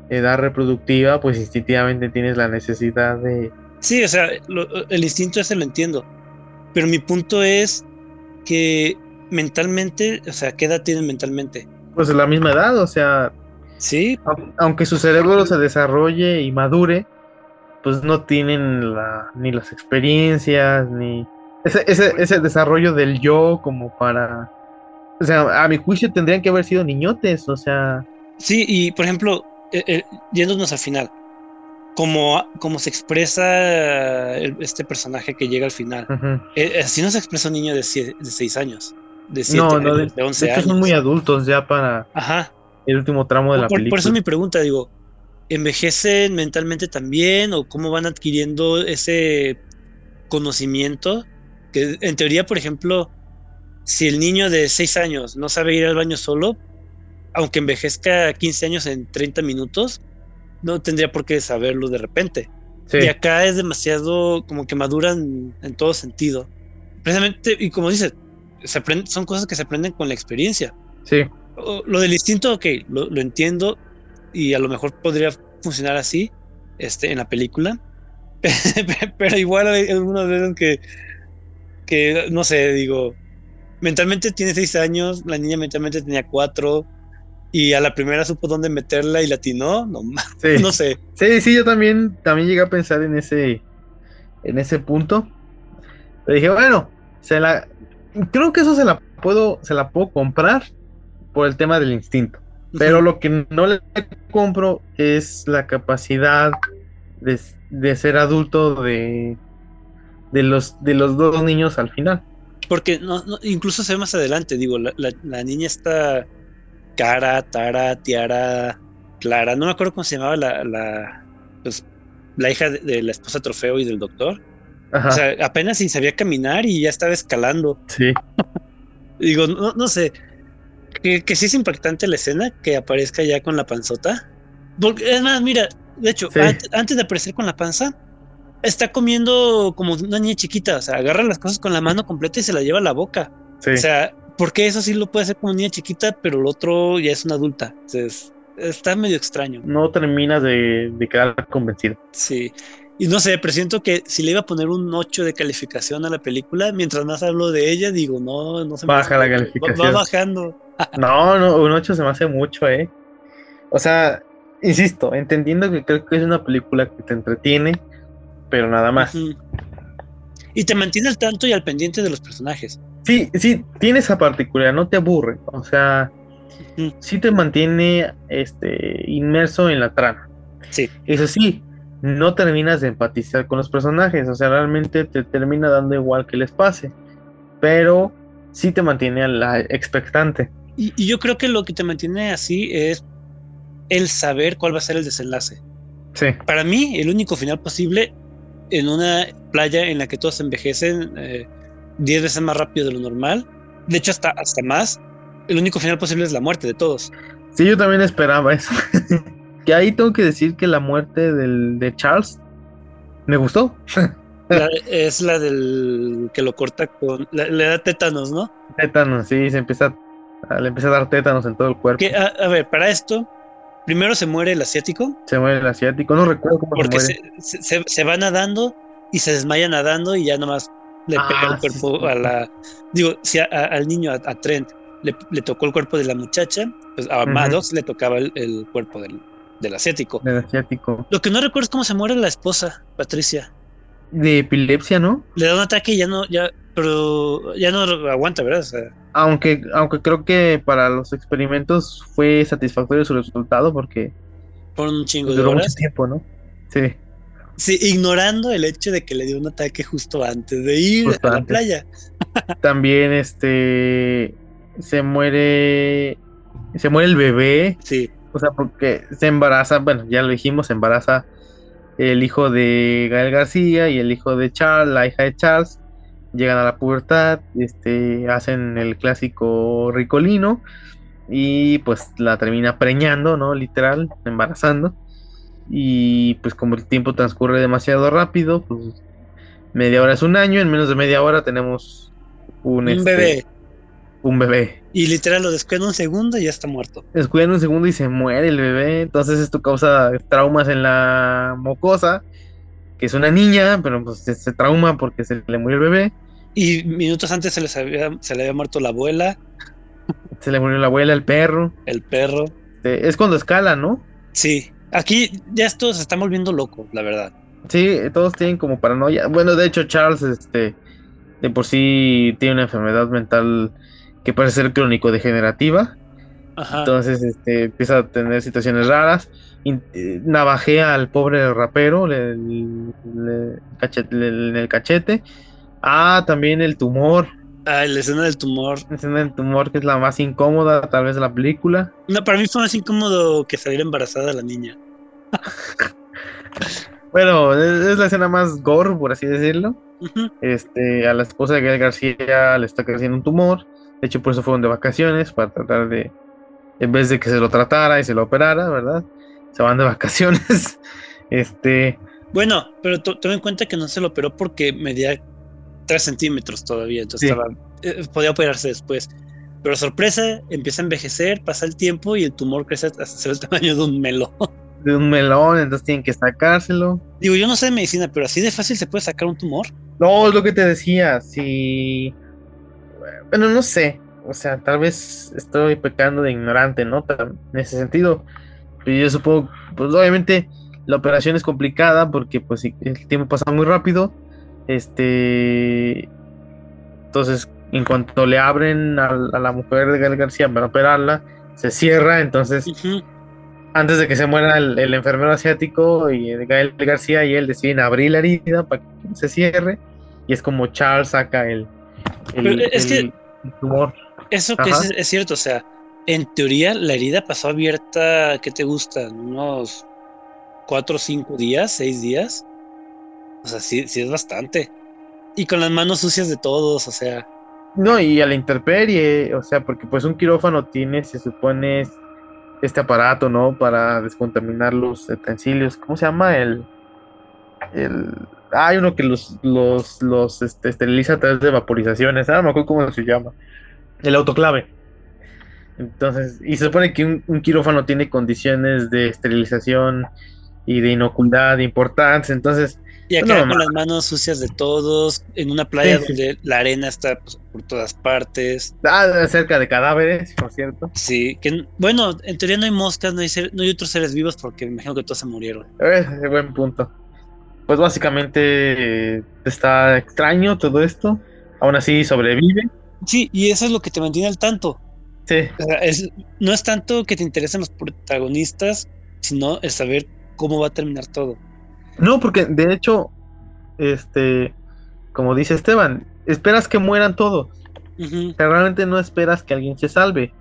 edad reproductiva pues instintivamente tienes la necesidad de... Sí, o sea, lo- el instinto ese lo entiendo. Pero mi punto es que mentalmente, o sea, ¿qué edad tienen mentalmente? pues la misma edad, o sea, Sí, au- aunque su cerebro se desarrolle y madure, pues no tienen la, ni las experiencias, ni ese, ese, ese desarrollo del yo como para... O sea, a mi juicio tendrían que haber sido niñotes, o sea... sí, y por ejemplo, eh, eh, yéndonos al final, como, como se expresa este personaje que llega al final, ujú. eh, así no se expresa un niño de, 6 años, de 7 No, no, de, de 11 de hecho años. son muy adultos ya para Ajá, el último tramo de la por, por película. eso mi pregunta, digo, ¿envejecen mentalmente también o cómo van adquiriendo ese conocimiento? Que en teoría, por ejemplo, si el niño de 6 años no sabe ir al baño solo, aunque envejezca 15 años en 30 minutos, no tendría por qué saberlo de repente. Sí, Y acá es demasiado como que maduran en todo sentido. Precisamente, y como dices, se aprende- son cosas que se aprenden con la experiencia. sí, O- Lo del instinto, ok, lo, lo entiendo y a lo mejor podría funcionar así este, en la película. [LAUGHS] Pero igual hay algunas veces que, que, no sé, digo, mentalmente tiene seis años, la niña mentalmente tenía cuatro y a la primera supo dónde meterla y la atinó, no, sí. [LAUGHS] no sé. Sí, sí, yo también, también llegué a pensar en ese, en ese punto. Pero dije, bueno, se la, creo que eso se la puedo, se la puedo comprar por el tema del instinto. Pero lo que no le compro es la capacidad de, de ser adulto de, de los, de los dos niños al final. Porque no, no, incluso se ve más adelante, digo, la, la- la niña está Cara, Tara, Tiara, Clara, no me acuerdo cómo se llamaba la, la, pues, la hija de, de la esposa trofeo y del doctor. Ajá, O sea, apenas si sabía caminar y ya estaba escalando. sí, Digo, no, no sé. Que, que sí es impactante la escena que aparezca ya con la panzota. Porque, es más, mira, de hecho, Sí. antes de aparecer con la panza, está comiendo como una niña chiquita. O sea, agarra las cosas con la mano completa y se la lleva a la boca. sí. O sea, porque eso sí lo puede hacer como niña chiquita, pero el otro ya es una adulta. Entonces, está medio extraño. no terminas de, de quedar convencido. Sí. Y no sé, presiento que si le iba a poner un 8 de calificación a la película, mientras más hablo de ella, digo, no, no se me Baja hace la calificación. Va, bajando. [LAUGHS] No, no, un 8 se me hace mucho, ¿eh? O sea, insisto, entendiendo que creo que es una película que te entretiene, pero nada más. Y te mantiene al tanto y al pendiente de los personajes. Sí, sí, tiene esa particularidad, no te aburre. O sea, sí te mantiene este, inmerso en la trama. Sí. Eso sí, no terminas de empatizar con los personajes, o sea, realmente te termina dando igual que les pase, pero sí te mantiene a la expectante. Y, y yo creo que lo que te mantiene así es el saber cuál va a ser el desenlace. Sí, Para mí, el único final posible en una playa en la que todos envejecen eh, 10 veces más rápido de lo normal, de hecho hasta, hasta más, el único final posible es la muerte de todos. sí, yo también esperaba eso. [LAUGHS] que ahí tengo que decir que la muerte del, de Charles me gustó. La- es la del que lo corta con... la- le da tétanos, ¿no? Tétanos, sí, se empieza a, le empieza a dar tétanos en todo el cuerpo. Que, a, a ver, para esto, primero se muere el asiático, Se muere el asiático, no recuerdo cómo porque se muere. se, se- se- se va nadando y se desmaya nadando y ya nomás le Ah, pega el cuerpo sí. a la... Digo, si a- a- al niño, a, a Trent, le, le tocó el cuerpo de la muchacha, pues a. Maddox le tocaba el, el cuerpo del, del asiático. Del asiático. Lo que no recuerdo es cómo se muere la esposa, Patricia. De epilepsia, ¿no? Le da un ataque y ya no, ya pero ya no aguanta, ¿verdad? O sea, Aunque, aunque creo que para los experimentos fue satisfactorio su resultado porque por un chingo de duró mucho horas. tiempo, ¿no? Sí. Sí, ignorando el hecho de que le dio un ataque justo antes de ir Justo a la antes. playa. También este se muere se muere el bebé, Sí, o sea, porque se embaraza, bueno, ya lo dijimos, se embaraza el hijo de Gael García y el hijo de Charles, la hija de Charles, llegan a la pubertad, este, hacen el clásico ricolino y pues la termina preñando, ¿no? Literal, embarazando. Y pues como el tiempo transcurre demasiado rápido, pues media hora es un año, en menos de media hora tenemos un, un este, bebé. un bebé. Y literal lo descuida un segundo y ya está muerto. Descuidan un segundo y se muere el bebé. Entonces esto causa traumas en la mocosa, que es una niña, pero pues se, se trauma porque se le murió el bebé. Y minutos antes se, les había, se le había muerto la abuela, Se le murió la abuela, el perro. el perro. Este, es cuando escala, ¿no? Sí, aquí ya esto se está volviendo loco, la verdad. Sí, todos tienen como paranoia. Bueno, de hecho, Charles, este, de por sí tiene una enfermedad mental que parece ser crónico-degenerativa. Entonces, este, empieza a tener situaciones raras. Eh, navajea al pobre rapero le- le- cachete- le- en el cachete. Ah, también el tumor. Ah, la escena del tumor. La escena del tumor que es la más incómoda, tal vez, de la película. No, para mí fue más incómodo que salir embarazada la niña. [LAUGHS] Bueno, es, la escena más gore, por así decirlo. Este, a la esposa de Gael García le está creciendo un tumor. De hecho, por eso fueron de vacaciones, para tratar de, en vez de que se lo tratara y se lo operara, ¿verdad? Se van de [LAUGHS] vacaciones. Este, Bueno, pero to- toma en cuenta que no se lo operó porque medía 3 centímetros todavía, entonces Sí. estaba- eh, podía operarse después. Pero sorpresa, empieza a envejecer, pasa el tiempo y el tumor crece hasta el tamaño de un melón. [LAUGHS] de un melón, entonces tienen que sacárselo. Digo, yo no sé de medicina, pero así de fácil se puede sacar un tumor. No, es lo que te decía, si... Bueno, no sé, o sea, tal vez estoy pecando de ignorante, ¿no? En ese sentido, pero yo supongo, pues obviamente la operación es complicada porque pues el tiempo pasa muy rápido, este... Entonces, en cuanto le abren a, a la mujer de Gael García para operarla, se cierra, entonces antes de que se muera el, el enfermero asiático y el Gael García y él deciden abrir la herida para que se cierre y es como Charles saca el, es tumor. Eso que dices es cierto, o sea, en teoría la herida pasó abierta, ¿qué te gustan? Unos 4 o 5 días, 6 días. O sea, sí, sí es bastante. Y con las manos sucias de todos, o sea, No, y a la intemperie, o sea, porque pues un quirófano tiene, se supone, este aparato, ¿no? Para descontaminar los utensilios. ¿Cómo se llama? El... el hay uno que los, los, los este, esteriliza a través de vaporizaciones. Ah, no me acuerdo cómo se llama. El autoclave. Entonces, y se supone que un, un quirófano tiene condiciones de esterilización y de inocuidad importantes. Entonces, y acá No, con las manos sucias de todos, en una playa Sí, sí. donde la arena está pues, por todas partes. ah, cerca de cadáveres, por cierto. Sí, que bueno, en teoría no hay moscas, no hay, ser- no hay otros seres vivos porque me imagino que todos se murieron. Eh, buen punto. Pues básicamente eh, está extraño todo esto. Aún así sobrevive. Sí, y eso es lo que te mantiene al tanto. Sí, O sea, es, no es tanto que te interesen los protagonistas, sino el saber cómo va a terminar todo. No, porque de hecho, este, como dice Esteban, esperas que mueran todos. Sea, realmente no esperas que alguien se salve.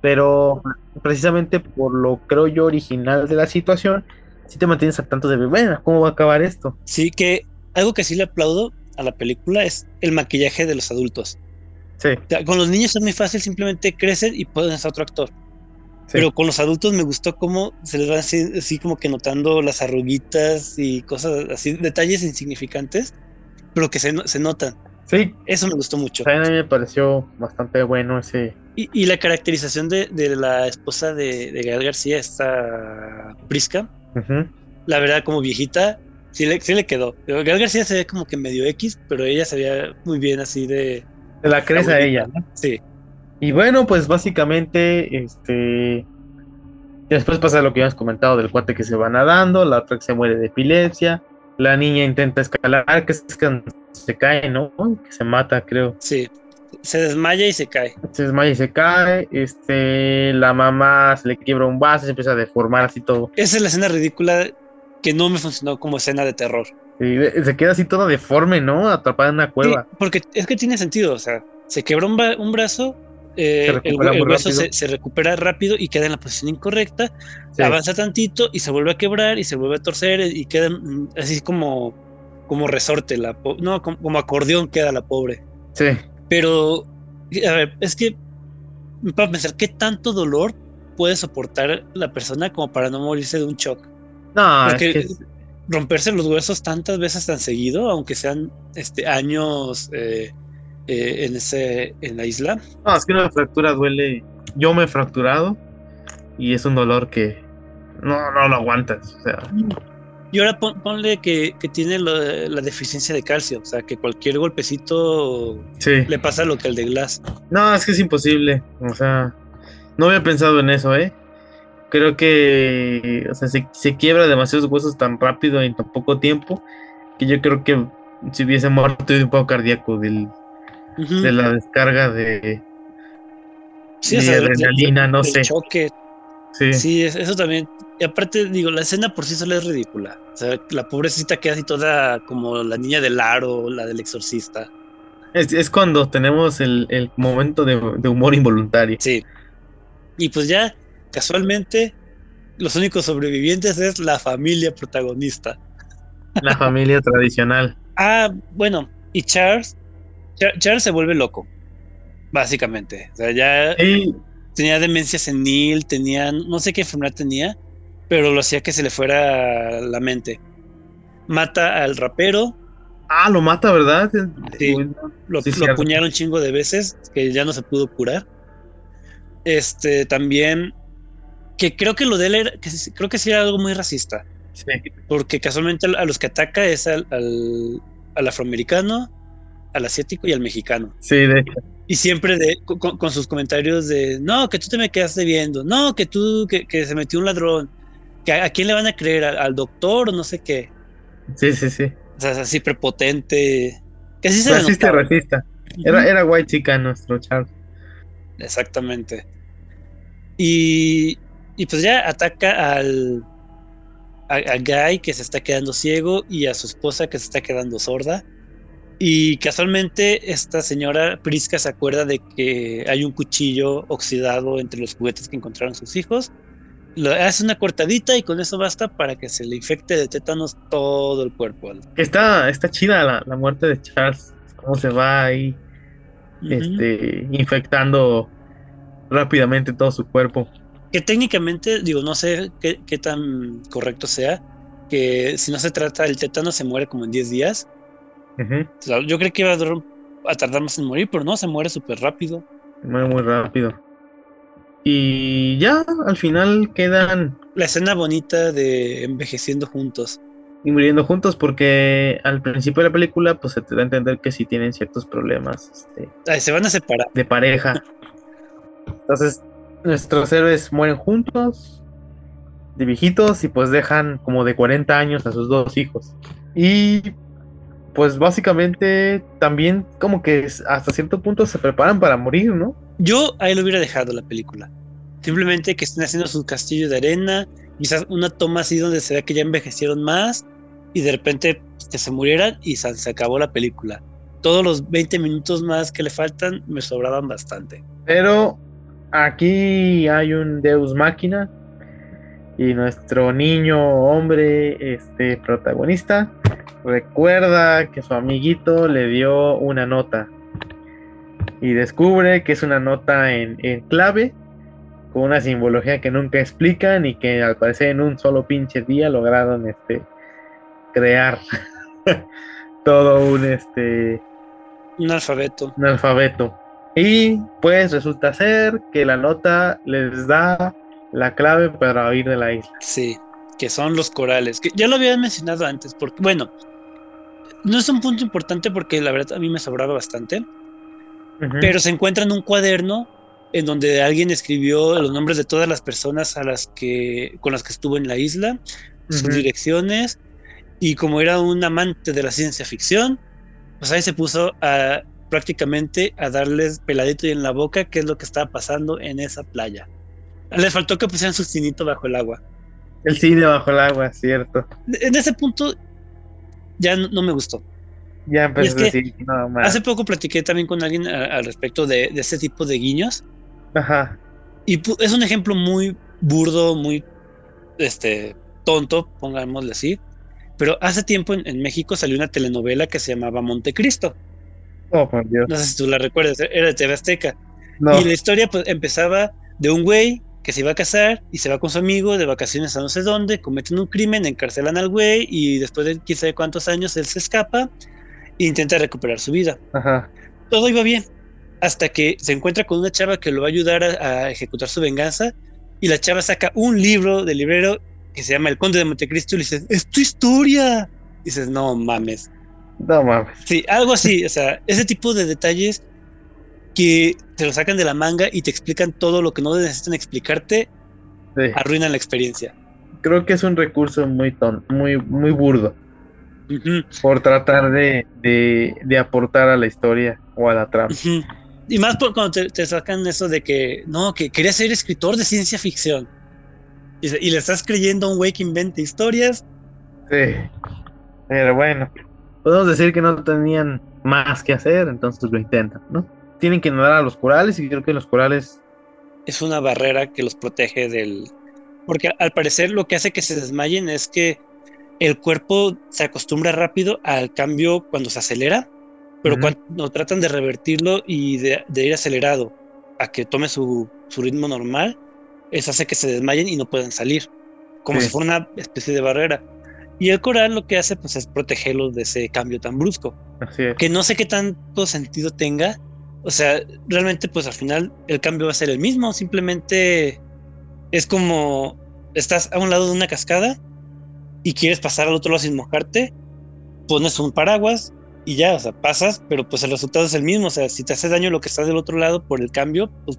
Pero precisamente por lo creo yo original de la situación, si te mantienes al tanto de, bueno, ¿cómo va a acabar esto? Sí, que algo que sí le aplaudo a la película es el maquillaje de los adultos. Sí, O sea, con los niños es muy fácil, simplemente crecen y pueden ser otro actor. Sí. Pero con los adultos me gustó cómo se les va así, así como que notando las arruguitas y cosas así, detalles insignificantes, pero que se, se notan. sí, Eso me gustó mucho. a mí me pareció bastante bueno ese. Y, y la caracterización de, de la esposa de, de Gael García, esta Prisca, Ujú. la verdad, como viejita, sí le, sí le quedó. Gael García se ve como que medio X, pero ella se veía muy bien así de. Se la crece a ella, ¿no? Sí. Y bueno, pues básicamente, este. Después pasa lo que habíamos comentado del cuate que se va nadando, la otra que se muere de epilepsia. La niña intenta escalar, que se cae, ¿no? Que se mata, creo. Sí, se desmaya y se cae. Se desmaya y se cae. Este, la mamá se le quiebra un vaso, se empieza a deformar así todo. Esa es la escena ridícula que no me funcionó como escena de terror. Se queda así todo deforme, ¿no? Atrapada en una cueva. porque es que tiene sentido, o sea, se quebra un, brazo, eh, el, brazo se, recupera rápido y queda en la posición incorrecta, avanza tantito y se vuelve a quebrar y se vuelve a torcer y queda mm, así como, como resorte, la no, como, acordeón queda la pobre. Sí. Pero, a ver, es que para pensar qué tanto dolor puede soportar la persona como para no morirse de un shock. No, es que romperse los huesos tantas veces tan seguido, aunque sean este, años eh, eh, en, ese, en la isla. No, es que una fractura duele. Yo me he fracturado y es un dolor que no, no lo aguantas. O sea. Y ahora ponle que, tiene la deficiencia de calcio, o sea, que cualquier golpecito le pasa lo que al de Glass. No, es que es imposible. O sea, no había pensado en eso, ¿eh? creo que o sea, se, quiebra demasiados huesos tan rápido en tan poco tiempo que yo creo que si hubiese muerto de un poco cardíaco del, de la descarga de, sí, adrenalina, no sé. Choque. Sí. sí, eso también. Y aparte, digo, la escena por sí sola es ridícula. O sea, la pobrecita queda así toda como la niña del aro, la del exorcista. Es, es cuando tenemos el, el momento de, de humor involuntario. Sí. Y pues ya casualmente los únicos sobrevivientes es la familia protagonista. La familia tradicional. Ah, bueno, y Charles, Charles se vuelve loco, básicamente. O sea, ya tenía demencia senil, tenía, no sé qué enfermedad tenía, pero lo hacía que se le fuera la mente. Mata al rapero. Ah, lo mata, ¿verdad? Sí, lo, lo apuñaron un chingo de veces, que ya no se pudo curar. Este, también que creo que lo de él era, que creo que sí era algo muy racista. Porque casualmente a los que ataca es al, al, afroamericano, al asiático y al mexicano. Sí, de Y siempre de, con, sus comentarios de, no, que tú te me quedaste viendo, no, que tú, que, que se metió un ladrón, que a, quién le van a creer, ¿Al, doctor o no sé qué. Sí, sí, sí. O sea, es así prepotente. Que así se Racista, racista. Era, era white chica nuestro Charles. Exactamente. Y, y pues ya ataca al a, Guy que se está quedando ciego y a su esposa que se está quedando sorda. Y casualmente esta señora Prisca se acuerda de que hay un cuchillo oxidado entre los juguetes que encontraron sus hijos. Lo hace una cortadita y con eso basta para que se le infecte de tétanos todo el cuerpo. Está, está chida la, la muerte de Charles. Cómo se va ahí este, infectando rápidamente todo su cuerpo que técnicamente, digo, no sé qué, tan correcto sea, que si no se trata del tétano se muere como en 10 días. Yo creo que iba a, tardar más en morir, pero no, se muere súper rápido. Se muere muy rápido. Y ya al final quedan... La escena bonita de envejeciendo juntos. Y muriendo juntos porque al principio de la película pues se te da a entender que sí tienen ciertos problemas. Este, se van a separar. De pareja. Entonces nuestros héroes mueren juntos, de viejitos, y pues dejan como de 40 años a sus dos hijos. Y pues básicamente también como que hasta cierto punto se preparan para morir, ¿no? Yo ahí lo hubiera dejado la película. Simplemente que estén haciendo su castillo de arena, quizás una toma así donde se ve que ya envejecieron más y de repente que se murieran y se acabó la película. Todos los 20 minutos más que le faltan me sobraban bastante. Pero aquí hay un Deus máquina y nuestro niño hombre, este protagonista, recuerda que su amiguito le dio una nota y descubre que es una nota en, clave con una simbología que nunca explican y que al parecer en un solo pinche día lograron este crear [LAUGHS] todo un este un alfabeto. Un alfabeto. Y pues resulta ser que la nota les da la clave para huir de la isla. Sí, que son los corales, que ya lo había mencionado antes, porque bueno, no es un punto importante porque la verdad a mí me sobraba bastante, pero se encuentra en un cuaderno en donde alguien escribió los nombres de todas las personas a las que con las que estuvo en la isla, sus direcciones Y como era un amante de la ciencia ficción, pues ahí se puso a prácticamente a darles peladito y en la boca qué es lo que estaba pasando en esa playa. Les faltó que pusieran su cinito bajo el agua. El cine bajo el agua, cierto. En ese punto ya no, me gustó. Ya empezó a decir, Hace poco platiqué también con alguien al respecto de, de este tipo de guiños. Ajá. Y es un ejemplo muy burdo, muy este, tonto, pongámosle así. Pero hace tiempo en, México salió una telenovela que se llamaba Montecristo. Oh, por Dios. No sé si tú la recuerdas, era de TV Azteca. Y la historia pues, empezaba de un güey que se iba a casar y se va con su amigo de vacaciones a no sé dónde, cometen un crimen, encarcelan al güey y después de quién sabe cuántos años él se escapa e intenta recuperar su vida. Ajá. Todo iba bien hasta que se encuentra con una chava que lo va a ayudar a, ejecutar su venganza y la chava saca un libro del librero que se llama El Conde de Montecristo y le dice, es tu historia. Y dices, no mames. No mames. Sí, algo así, o sea, ese tipo de detalles que te lo sacan de la manga y te explican todo lo que no necesitan explicarte, arruinan la experiencia. Creo que es un recurso muy ton, muy, muy burdo. Por tratar de, de, aportar a la historia o a la trama. Y más por cuando te, sacan eso de que, no, que quería ser escritor de ciencia ficción. Y, le estás creyendo a un güey que inventa historias. Sí. Pero bueno, podemos decir que no tenían más que hacer, entonces lo intentan, ¿no? Tienen que nadar a los corales y creo que los corales... Es una barrera que los protege del... Porque al parecer lo que hace que se desmayen es que el cuerpo se acostumbra rápido al cambio cuando se acelera pero cuando tratan de revertirlo y de, ir acelerado a que tome su, ritmo normal, eso hace que se desmayen y no puedan salir, como si fuera una especie de barrera. Y el coral lo que hace pues es protegerlos de ese cambio tan brusco. Que no sé qué tanto sentido tenga. O sea, realmente pues al final el cambio va a ser el mismo. Simplemente es como estás a un lado de una cascada y quieres pasar al otro lado sin mojarte. Pones un paraguas, y ya, o sea, pasas, pero pues el resultado es el mismo. O sea, si te hace daño lo que está del otro lado por el cambio, pues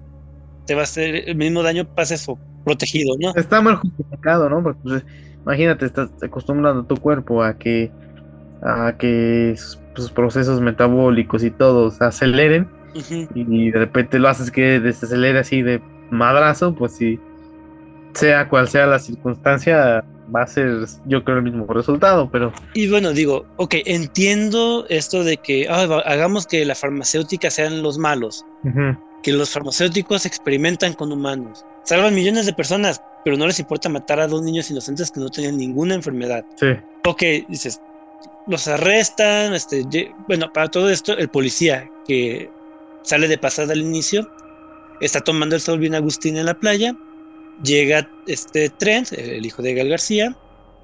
te va a hacer el mismo daño, pases o protegido, ¿no? Está mal justificado, ¿no? Porque pues, imagínate, estás acostumbrando a tu cuerpo a que a que sus, procesos metabólicos y todos aceleren y de repente lo haces que desacelere así de madrazo, pues si sea cual sea la circunstancia, va a ser, yo creo, el mismo resultado, pero... Y bueno, digo, ok, entiendo esto de que ah, hagamos que la farmacéutica sean los malos, que los farmacéuticos experimentan con humanos, salvan millones de personas, pero no les importa matar a dos niños inocentes que no tenían ninguna enfermedad. Sí. Ok, dices, los arrestan, este, bueno, para todo esto, el policía que sale de pasada al inicio, está tomando el sol bien Agustín en la playa, llega este Trent, el hijo de Gal García,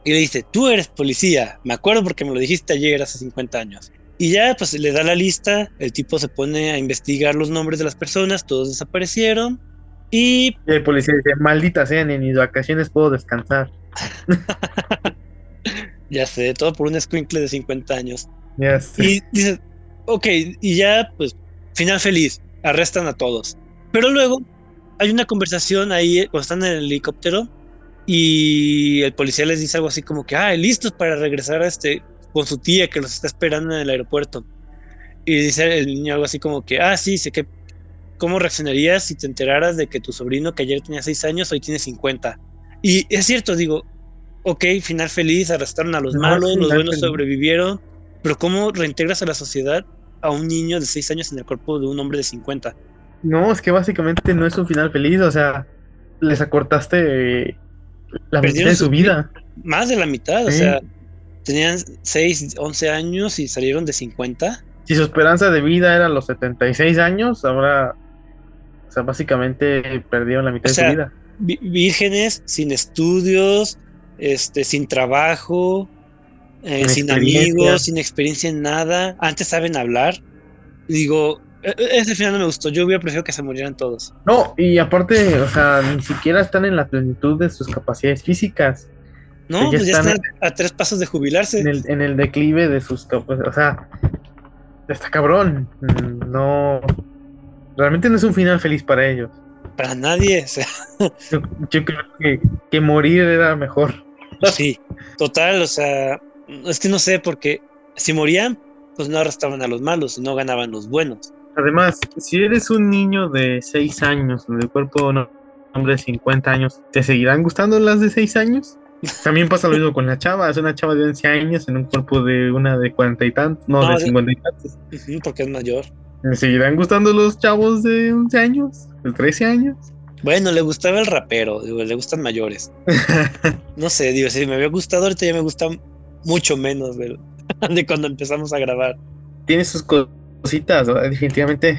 y le dice, tú eres policía, me acuerdo porque me lo dijiste ayer hace 50 años. Y ya pues le da la lista, el tipo se pone a investigar los nombres de las personas, todos desaparecieron. Y, el policía dice, maldita sea, en mis vacaciones puedo descansar. [LAUGHS] ya sé, todo por un escuincle de 50 años. Ya sé. Y dice, ok, y ya pues final feliz, arrestan a todos. Pero luego hay una conversación ahí cuando están en el helicóptero y el policía les dice algo así como que, ah, listos para regresar a este, con su tía que los está esperando en el aeropuerto. Y dice el niño algo así como que, ah, sí, sé que, ¿cómo reaccionarías si te enteraras de que tu sobrino que ayer tenía seis años hoy tiene 50? Y es cierto, digo, ok, final feliz, arrestaron a los malos, los buenos sobrevivieron, pero ¿cómo reintegras a la sociedad a un niño de seis años en el cuerpo de un hombre de 50? No, es que básicamente no es un final feliz, o sea, les acortaste la mitad de su vida. Más de la mitad, o sea, tenían 6, 11 años y salieron de 50. Si su esperanza de vida era los 76 años, ahora, o sea, básicamente perdieron la mitad de su vida. Vírgenes, sin estudios, este, sin trabajo, eh, sin amigos, sin experiencia en nada. Antes saben hablar. Digo, e, e, ese final no me gustó. Yo hubiera preferido que se murieran todos. No, y aparte, o sea, ni siquiera están en la plenitud de sus capacidades físicas. No, ya, pues ya están, a tres pasos de jubilarse. En el, declive de sus capacidades. O sea, está cabrón. No. Realmente no es un final feliz para ellos. Para nadie. O sea. yo, creo que, que morir era mejor. Sí, total, o sea, Es que no sé, porque si morían, pues no arrastraban a los malos, no ganaban los buenos. Además, si eres un niño de 6 años, de cuerpo de un hombre de 50 años, ¿te seguirán gustando las de 6 años? También pasa lo mismo con la chava, es una chava de 11 años en un cuerpo de una de 40 y tantos, no, No, de de- 50 y tantos. Porque es mayor. ¿Me seguirán gustando los chavos de 11 años? ¿De 13 años? Bueno, le gustaba el rapero, digo, le gustan mayores. [LAUGHS] No sé, digo, si me había gustado, ahorita ya me gusta mucho menos de, [LAUGHS] de cuando empezamos a grabar. Tiene sus cositas, definitivamente.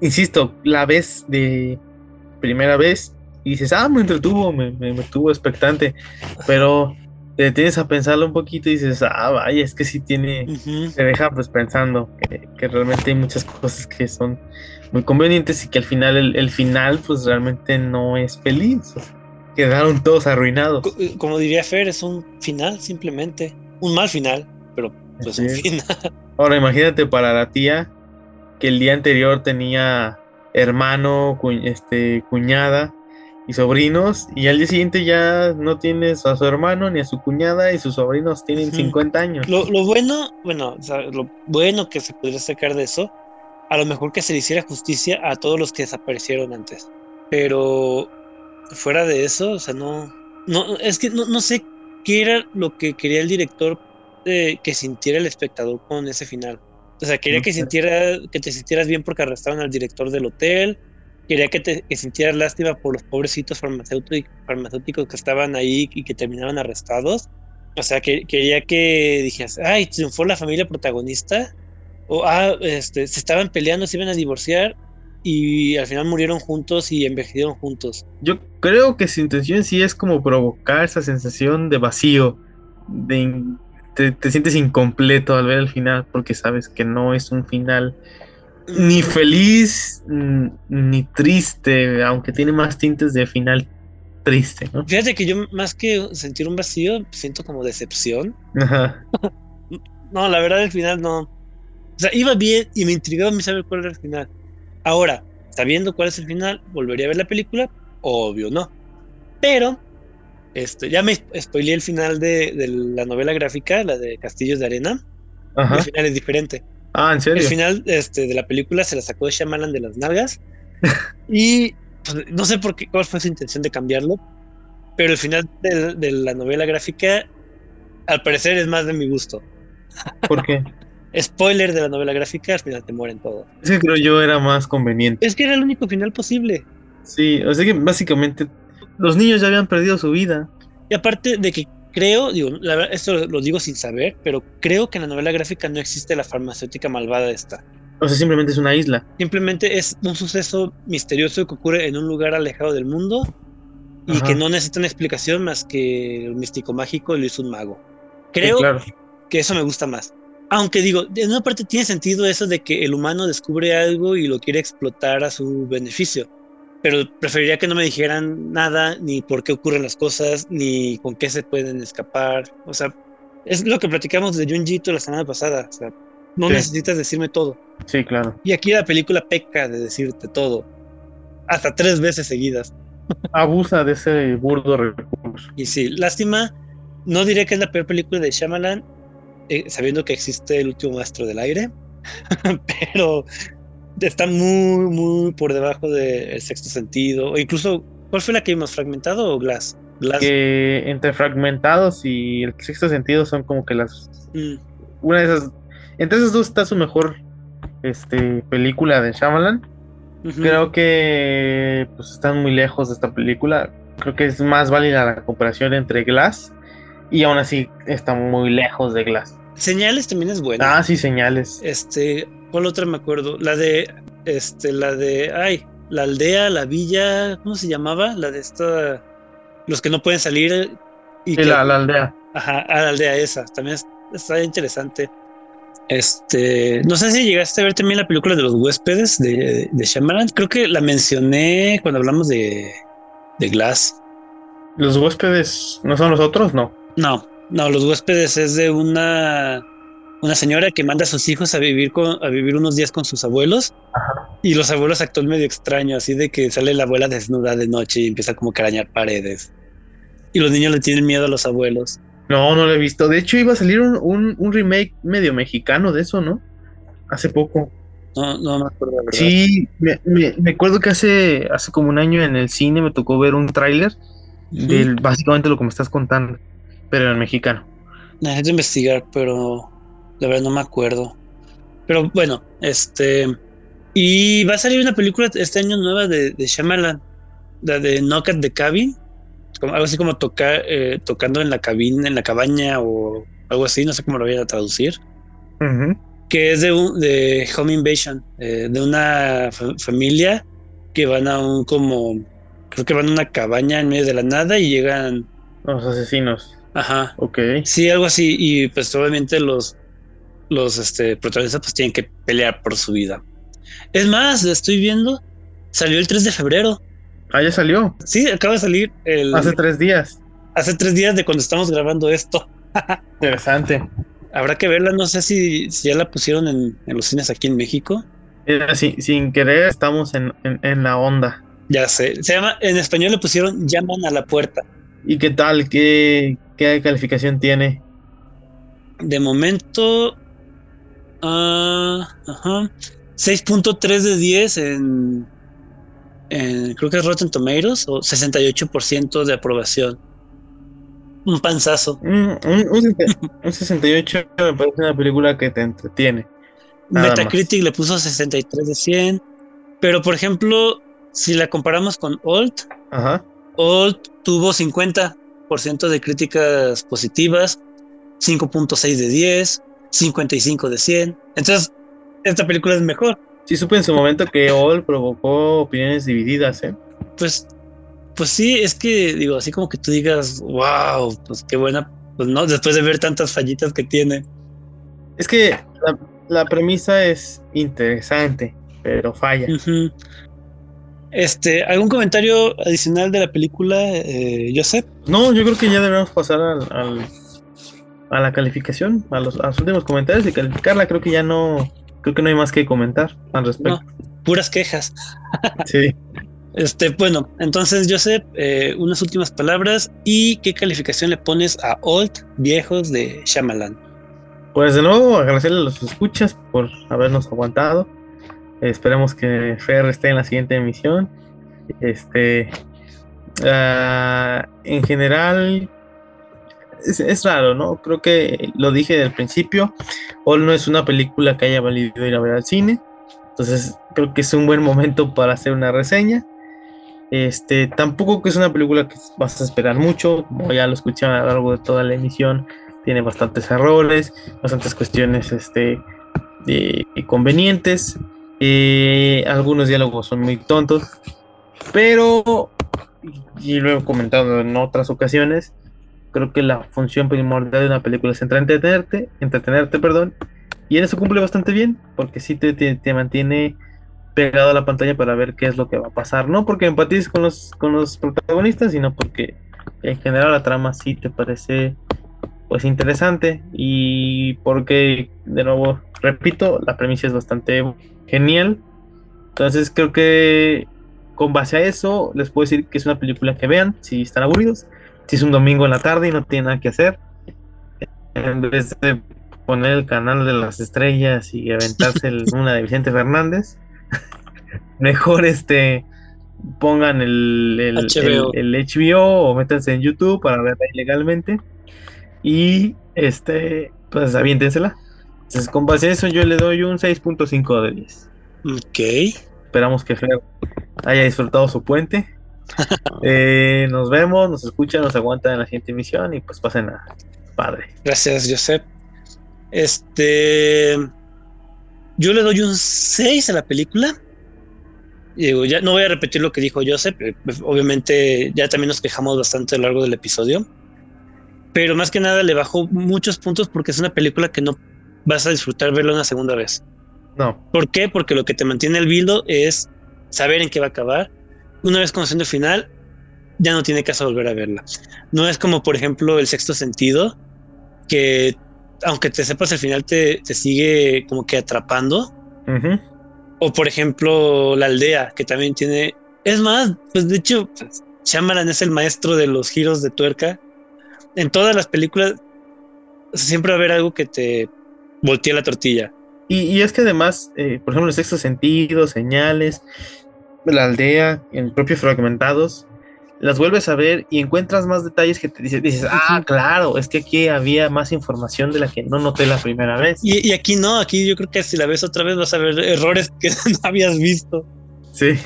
Insisto, la ves de primera vez y dices, ah, me entretuvo, me, me, me tuvo expectante, pero te detienes a pensarlo un poquito y dices, ah, vaya, es que sí tiene, Ujú. te deja pues pensando que, que realmente hay muchas cosas que son muy convenientes y que al final el, el final pues realmente no es feliz. o sea, Quedaron todos arruinados. Eh, Como diría Fer, es un final simplemente. Un mal final, pero pues es. final. Ahora imagínate para la tía que el día anterior tenía hermano, cu- este, cuñada y sobrinos y al día siguiente ya no tienes a su hermano ni a su cuñada y sus sobrinos tienen Ujú. 50 años. Lo, lo bueno, bueno, o sea, lo bueno que se podría sacar de eso, a lo mejor que se le hiciera justicia a todos los que desaparecieron antes. Pero fuera de eso, o sea, no, no, es que no, no sé qué era lo que quería el director eh, que sintiera el espectador con ese final. O sea, quería que sintiera, que te sintieras bien porque arrestaron al director del hotel, quería que te que sintieras lástima por los pobrecitos farmacéuticos, farmacéuticos que estaban ahí y que terminaban arrestados. O sea, que quería que dijeras, ay, triunfó la familia protagonista. O, ah, este, se estaban peleando, se iban a divorciar y al final murieron juntos y envejecieron juntos. Yo creo que su intención sí es como provocar esa sensación de vacío, de te, te sientes incompleto al ver el final porque sabes que no es un final ni feliz mm, ni triste, aunque tiene más tintes de final triste, ¿no? Fíjate que yo más que sentir un vacío, siento como decepción. Ajá. [LAUGHS] No, la verdad el final no. O sea, iba bien y me intrigaba a mí saber cuál era el final. Ahora, sabiendo cuál es el final, volvería a ver la película, obvio no. Pero, este, ya me spoileé el final de, de la novela gráfica, la de Castillos de Arena. Ajá. El final es diferente. Ah, ¿en El serio? final este, de la película se la sacó de Shyamalan de las nalgas. [LAUGHS] y pues, no sé por qué, cuál fue su intención de cambiarlo. Pero el final de, de la novela gráfica, al parecer, es más de mi gusto. ¿Por qué? Spoiler de la novela gráfica, al final te mueren todos. Es que creo yo era más conveniente. Es que era el único final posible. Sí, o sea que básicamente los niños ya habían perdido su vida. Y aparte de que creo, digo, la verdad, esto lo, digo sin saber, pero creo que en la novela gráfica no existe la farmacéutica malvada esta. O sea, simplemente es una isla. Simplemente es un suceso misterioso que ocurre en un lugar alejado del mundo y Ajá. que no necesita una explicación más que el místico mágico lo hizo un mago. Sí, Creo claro. que eso me gusta más. Aunque digo, en una parte tiene sentido eso de que el humano descubre algo y lo quiere explotar a su beneficio. Pero preferiría que no me dijeran nada, ni por qué ocurren las cosas, ni con qué se pueden escapar. O sea, es lo que platicamos de Junjito la semana pasada. O sea, no Sí. necesitas decirme todo. Sí, claro. Y aquí la película peca de decirte todo. Hasta tres veces seguidas. Abusa de ese burdo recurso. Y sí, lástima. No diré que es la peor película de Shyamalan, eh, sabiendo que existe el último maestro del aire. [LAUGHS] pero está muy, muy por debajo del sexto sentido. O incluso, ¿cuál fue la que vimos? ¿Fragmentado o Glass? Glass. Que entre fragmentados y el sexto sentido son como que las. Mm, Una de esas. Entre esas dos está su mejor este, película de Shyamalan. Creo que pues, están muy lejos de esta película. Creo que es más válida la comparación entre Glass y aún así está muy lejos de Glass. Señales también es buena. Ah, sí, señales. Este, ¿cuál otra me acuerdo? La de, este, la de, ay, la aldea, la villa, ¿cómo se llamaba? La de esta, los que no pueden salir y Sí, que, la, la aldea. ajá, a la aldea esa, también es- está interesante. Este, no sé si llegaste a ver también la película de los huéspedes de, de Shyamalan, creo que la mencioné cuando hablamos de, de Glass. ¿Los huéspedes no son los otros? No. No, no, los huéspedes es de una, una señora que manda a sus hijos a vivir con, a vivir unos días con sus abuelos. Y los abuelos actúan medio extraño, así de que sale la abuela desnuda de noche y empieza como a arañar paredes. Y los niños le tienen miedo a los abuelos. No, no lo he visto. De hecho, iba a salir un, un, remake medio mexicano de eso, ¿no? Hace poco. No, no me acuerdo. La verdad. Sí, me, me, acuerdo que hace, hace como un año en el cine me tocó ver un tráiler de básicamente lo que me estás contando, pero en mexicano. Necesito investigar, pero la verdad no me acuerdo. Pero bueno, este. Y va a salir una película este año nueva de, de Shyamalan, la de Knock at the Cabin, como, algo así como tocar, eh, tocando en la cabina, en la cabaña o algo así, no sé cómo lo voy a traducir. Que es de, un, de Home Invasion, eh, de una familia que van a un como, creo que van a una cabaña en medio de la nada y llegan... Los asesinos. Ajá. Ok. Sí, algo así. Y pues obviamente los, los este, protagonistas pues tienen que pelear por su vida. Es más, estoy viendo, salió el 3 de febrero. Ah, ya salió. Sí, acaba de salir el. Hace tres días. Hace tres días de cuando estamos grabando esto. [LAUGHS] Interesante. Habrá que verla, no sé si, si ya la pusieron en, los cines aquí en México. sin querer, estamos en, la onda. Ya sé. Se llama, en español le pusieron Llaman a la puerta. ¿Y qué tal? ¿Qué, qué calificación tiene? De momento. Ah, ajá. 6.3 de 10 en, creo que es Rotten Tomatoes o 68% de aprobación. Un panzazo. Mm, un, 68 me parece una película que te entretiene. Metacritic le puso 63 de 100. Pero por ejemplo, si la comparamos con Old, Old tuvo 50% de críticas positivas, 5.6 de 10, 55 de 100. Entonces, esta película es mejor. Sí supe en su momento que All provocó opiniones divididas, ¿eh? Pues, pues sí, es que digo, así como que tú digas, wow, pues qué buena, pues no, después de ver tantas fallitas que tiene. Es que la, premisa es interesante, pero falla. Este, ¿algún comentario adicional de la película, eh, Joseph? No, yo creo que ya debemos pasar al, a la calificación, a los, a los últimos comentarios y calificarla. Creo que ya no, creo que no hay más que comentar al respecto. puras quejas. [LAUGHS] sí. Este, bueno, entonces, Joseph, eh, unas últimas palabras y qué calificación le pones a Old Viejos de Shyamalan. Pues de nuevo, agradecerle a los escuchas por habernos aguantado. Esperemos que Fer esté en la siguiente emisión. Este, ah, en general, es, raro, ¿no? Creo que lo dije del principio, All no es una película que haya valido ir a ver al cine, entonces creo que es un buen momento para hacer una reseña. Este, tampoco que es una película que vas a esperar mucho, como ya lo escuché a lo largo de toda la emisión, tiene bastantes errores, bastantes cuestiones este, convenientes, eh, algunos diálogos son muy tontos, pero, y lo he comentado en otras ocasiones, creo que la función primordial de una película es entretenerte, entretenerte, perdón, y en eso cumple bastante bien, porque sí te, te, mantiene pegado a la pantalla para ver qué es lo que va a pasar, no porque empatices con los, con los protagonistas, sino porque en general la trama sí te parece pues interesante y porque de nuevo repito la premisa es bastante genial entonces creo que con base a eso les puedo decir que es una película que vean si están aburridos si es un domingo en la tarde y no tiene nada que hacer, en vez de poner el canal de las estrellas y aventarse [LAUGHS] una de Vicente Fernández, [LAUGHS] mejor este pongan el, el, HBO. o métanse en YouTube para verla ilegalmente y este pues aviéntensela. Entonces, con base a eso, yo le doy un 6.5 de 10. Ok. Esperamos que Fer haya disfrutado su puente. [LAUGHS] Eh, nos vemos, nos escuchan, nos aguantan en la siguiente emisión y pues pasen a padre. Gracias, Josep. Este. Yo le doy un 6 a la película. Digo, ya no voy a repetir lo que dijo Josep. Eh, obviamente, ya también nos quejamos bastante a lo largo del episodio. Pero más que nada le bajo muchos puntos porque es una película que no vas a disfrutar verla una segunda vez. No. ¿Por qué? Porque lo que te mantiene el bildo es saber en qué va a acabar una vez conociendo el final, ya no tiene caso volver a verla. No es como, por ejemplo, el sexto sentido, que aunque te sepas el final, te, sigue como que atrapando. O por ejemplo, la aldea, que también tiene. Es más, pues de hecho, Shyamalan es el maestro de los giros de tuerca. en todas las películas siempre va a haber algo que te voltee la tortilla. Y, es que además, eh, por ejemplo, el sexto sentido, señales, la aldea, en propios fragmentados, las vuelves a ver y encuentras más detalles que te dices, dices, ah, claro, es que aquí había más información de la que no noté la primera vez. Y, aquí no, aquí yo creo que si la ves otra vez vas a ver errores [LAUGHS] que no habías visto. Sí.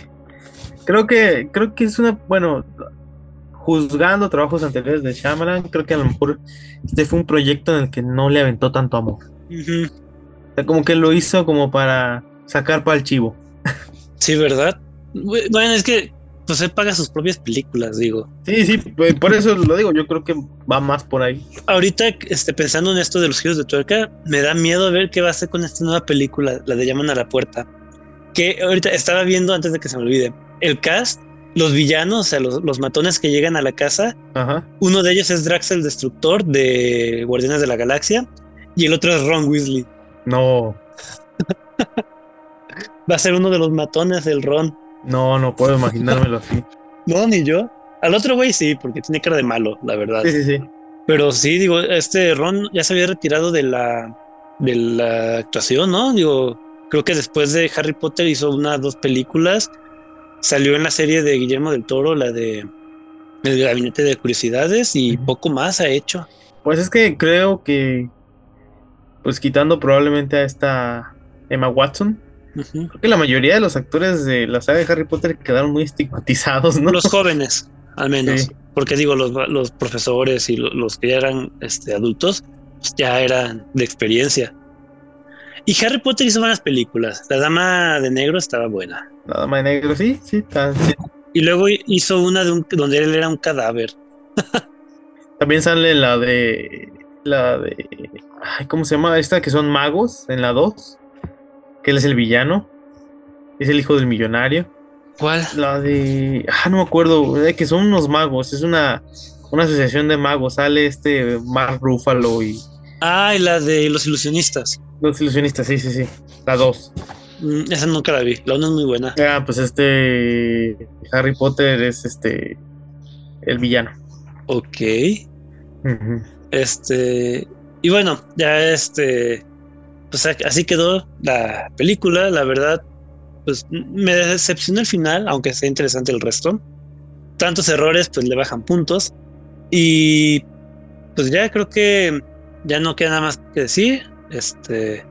Creo que, creo que es una, bueno, juzgando trabajos anteriores de Shyamalan, creo que a lo mejor este fue un proyecto en el que no le aventó tanto amor. O sea, como que lo hizo como para sacar para el chivo. Sí, ¿verdad? Bueno, es que pues él paga sus propias películas, digo. Sí, sí, por eso lo digo, yo creo que va más por ahí. Ahorita, este, pensando en esto de los giros de tuerca, me da miedo ver qué va a hacer con esta nueva película, la de Llaman a la Puerta. Que ahorita estaba viendo antes de que se me olvide. El cast, los villanos, o sea, los, matones que llegan a la casa. Uno de ellos es Drax el Destructor de Guardianes de la Galaxia. Y el otro es Ron Weasley. No. va a ser uno de los matones del Ron. No, no puedo imaginármelo así. [LAUGHS] No, ni yo. Al otro güey sí, porque tiene cara de malo, la verdad. Sí, sí, sí. Pero sí, digo, este Ron ya se había retirado de la, de la actuación, ¿no? Digo, creo que después de Harry Potter hizo una, dos películas. Salió en la serie de Guillermo del Toro, la de El Gabinete de Curiosidades, y poco más ha hecho. Pues es que creo que, pues quitando probablemente a esta Emma Watson, Creo que la mayoría de los actores de la saga de Harry Potter quedaron muy estigmatizados, ¿no? Los jóvenes, al menos. Porque digo, los, profesores y los, que ya eran este, adultos, pues ya eran de experiencia. Y Harry Potter hizo buenas películas. La Dama de Negro estaba buena. La Dama de Negro, sí, sí. Y luego hizo una de un, donde él era un cadáver. También sale la de. La de. ¿Cómo se llama? Esta que son magos en la 2 que él es el villano. Es el hijo del millonario. ¿Cuál? La de. Ah, no me acuerdo. De que son unos magos. Es una, una asociación de magos. Sale este Mark Ruffalo y. Ah, y la de los ilusionistas. Los ilusionistas, sí, sí, sí. La dos. Mm, esa nunca la vi. La una es muy buena. Ah, pues este. Harry Potter es este. El villano. Ok. Este. Y bueno, ya este pues así quedó la película, la verdad, pues me decepcionó el final, aunque sea interesante el resto. Tantos errores, pues le bajan puntos. Y pues ya creo que ya no queda nada más que decir. Este,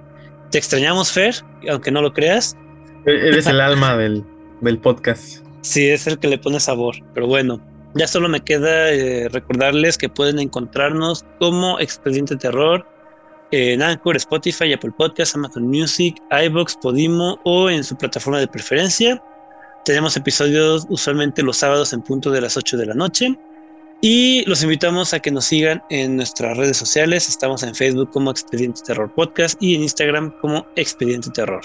te extrañamos, Fer, aunque no lo creas. E-, eres el alma del, del, podcast. Sí, es el que le pone sabor. Pero bueno, ya solo me queda eh, recordarles que pueden encontrarnos como Expediente Terror en Anchor, Spotify, Apple Podcasts, Amazon Music, iBox, Podimo o en su plataforma de preferencia. Tenemos episodios usualmente los sábados en punto de las 8 de la noche. Y los invitamos a que nos sigan en nuestras redes sociales. Estamos en Facebook como Expediente Terror Podcast y en Instagram como Expediente Terror.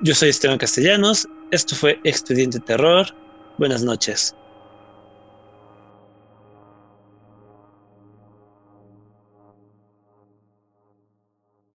Yo soy Esteban Castellanos. Esto fue Expediente Terror. Buenas noches.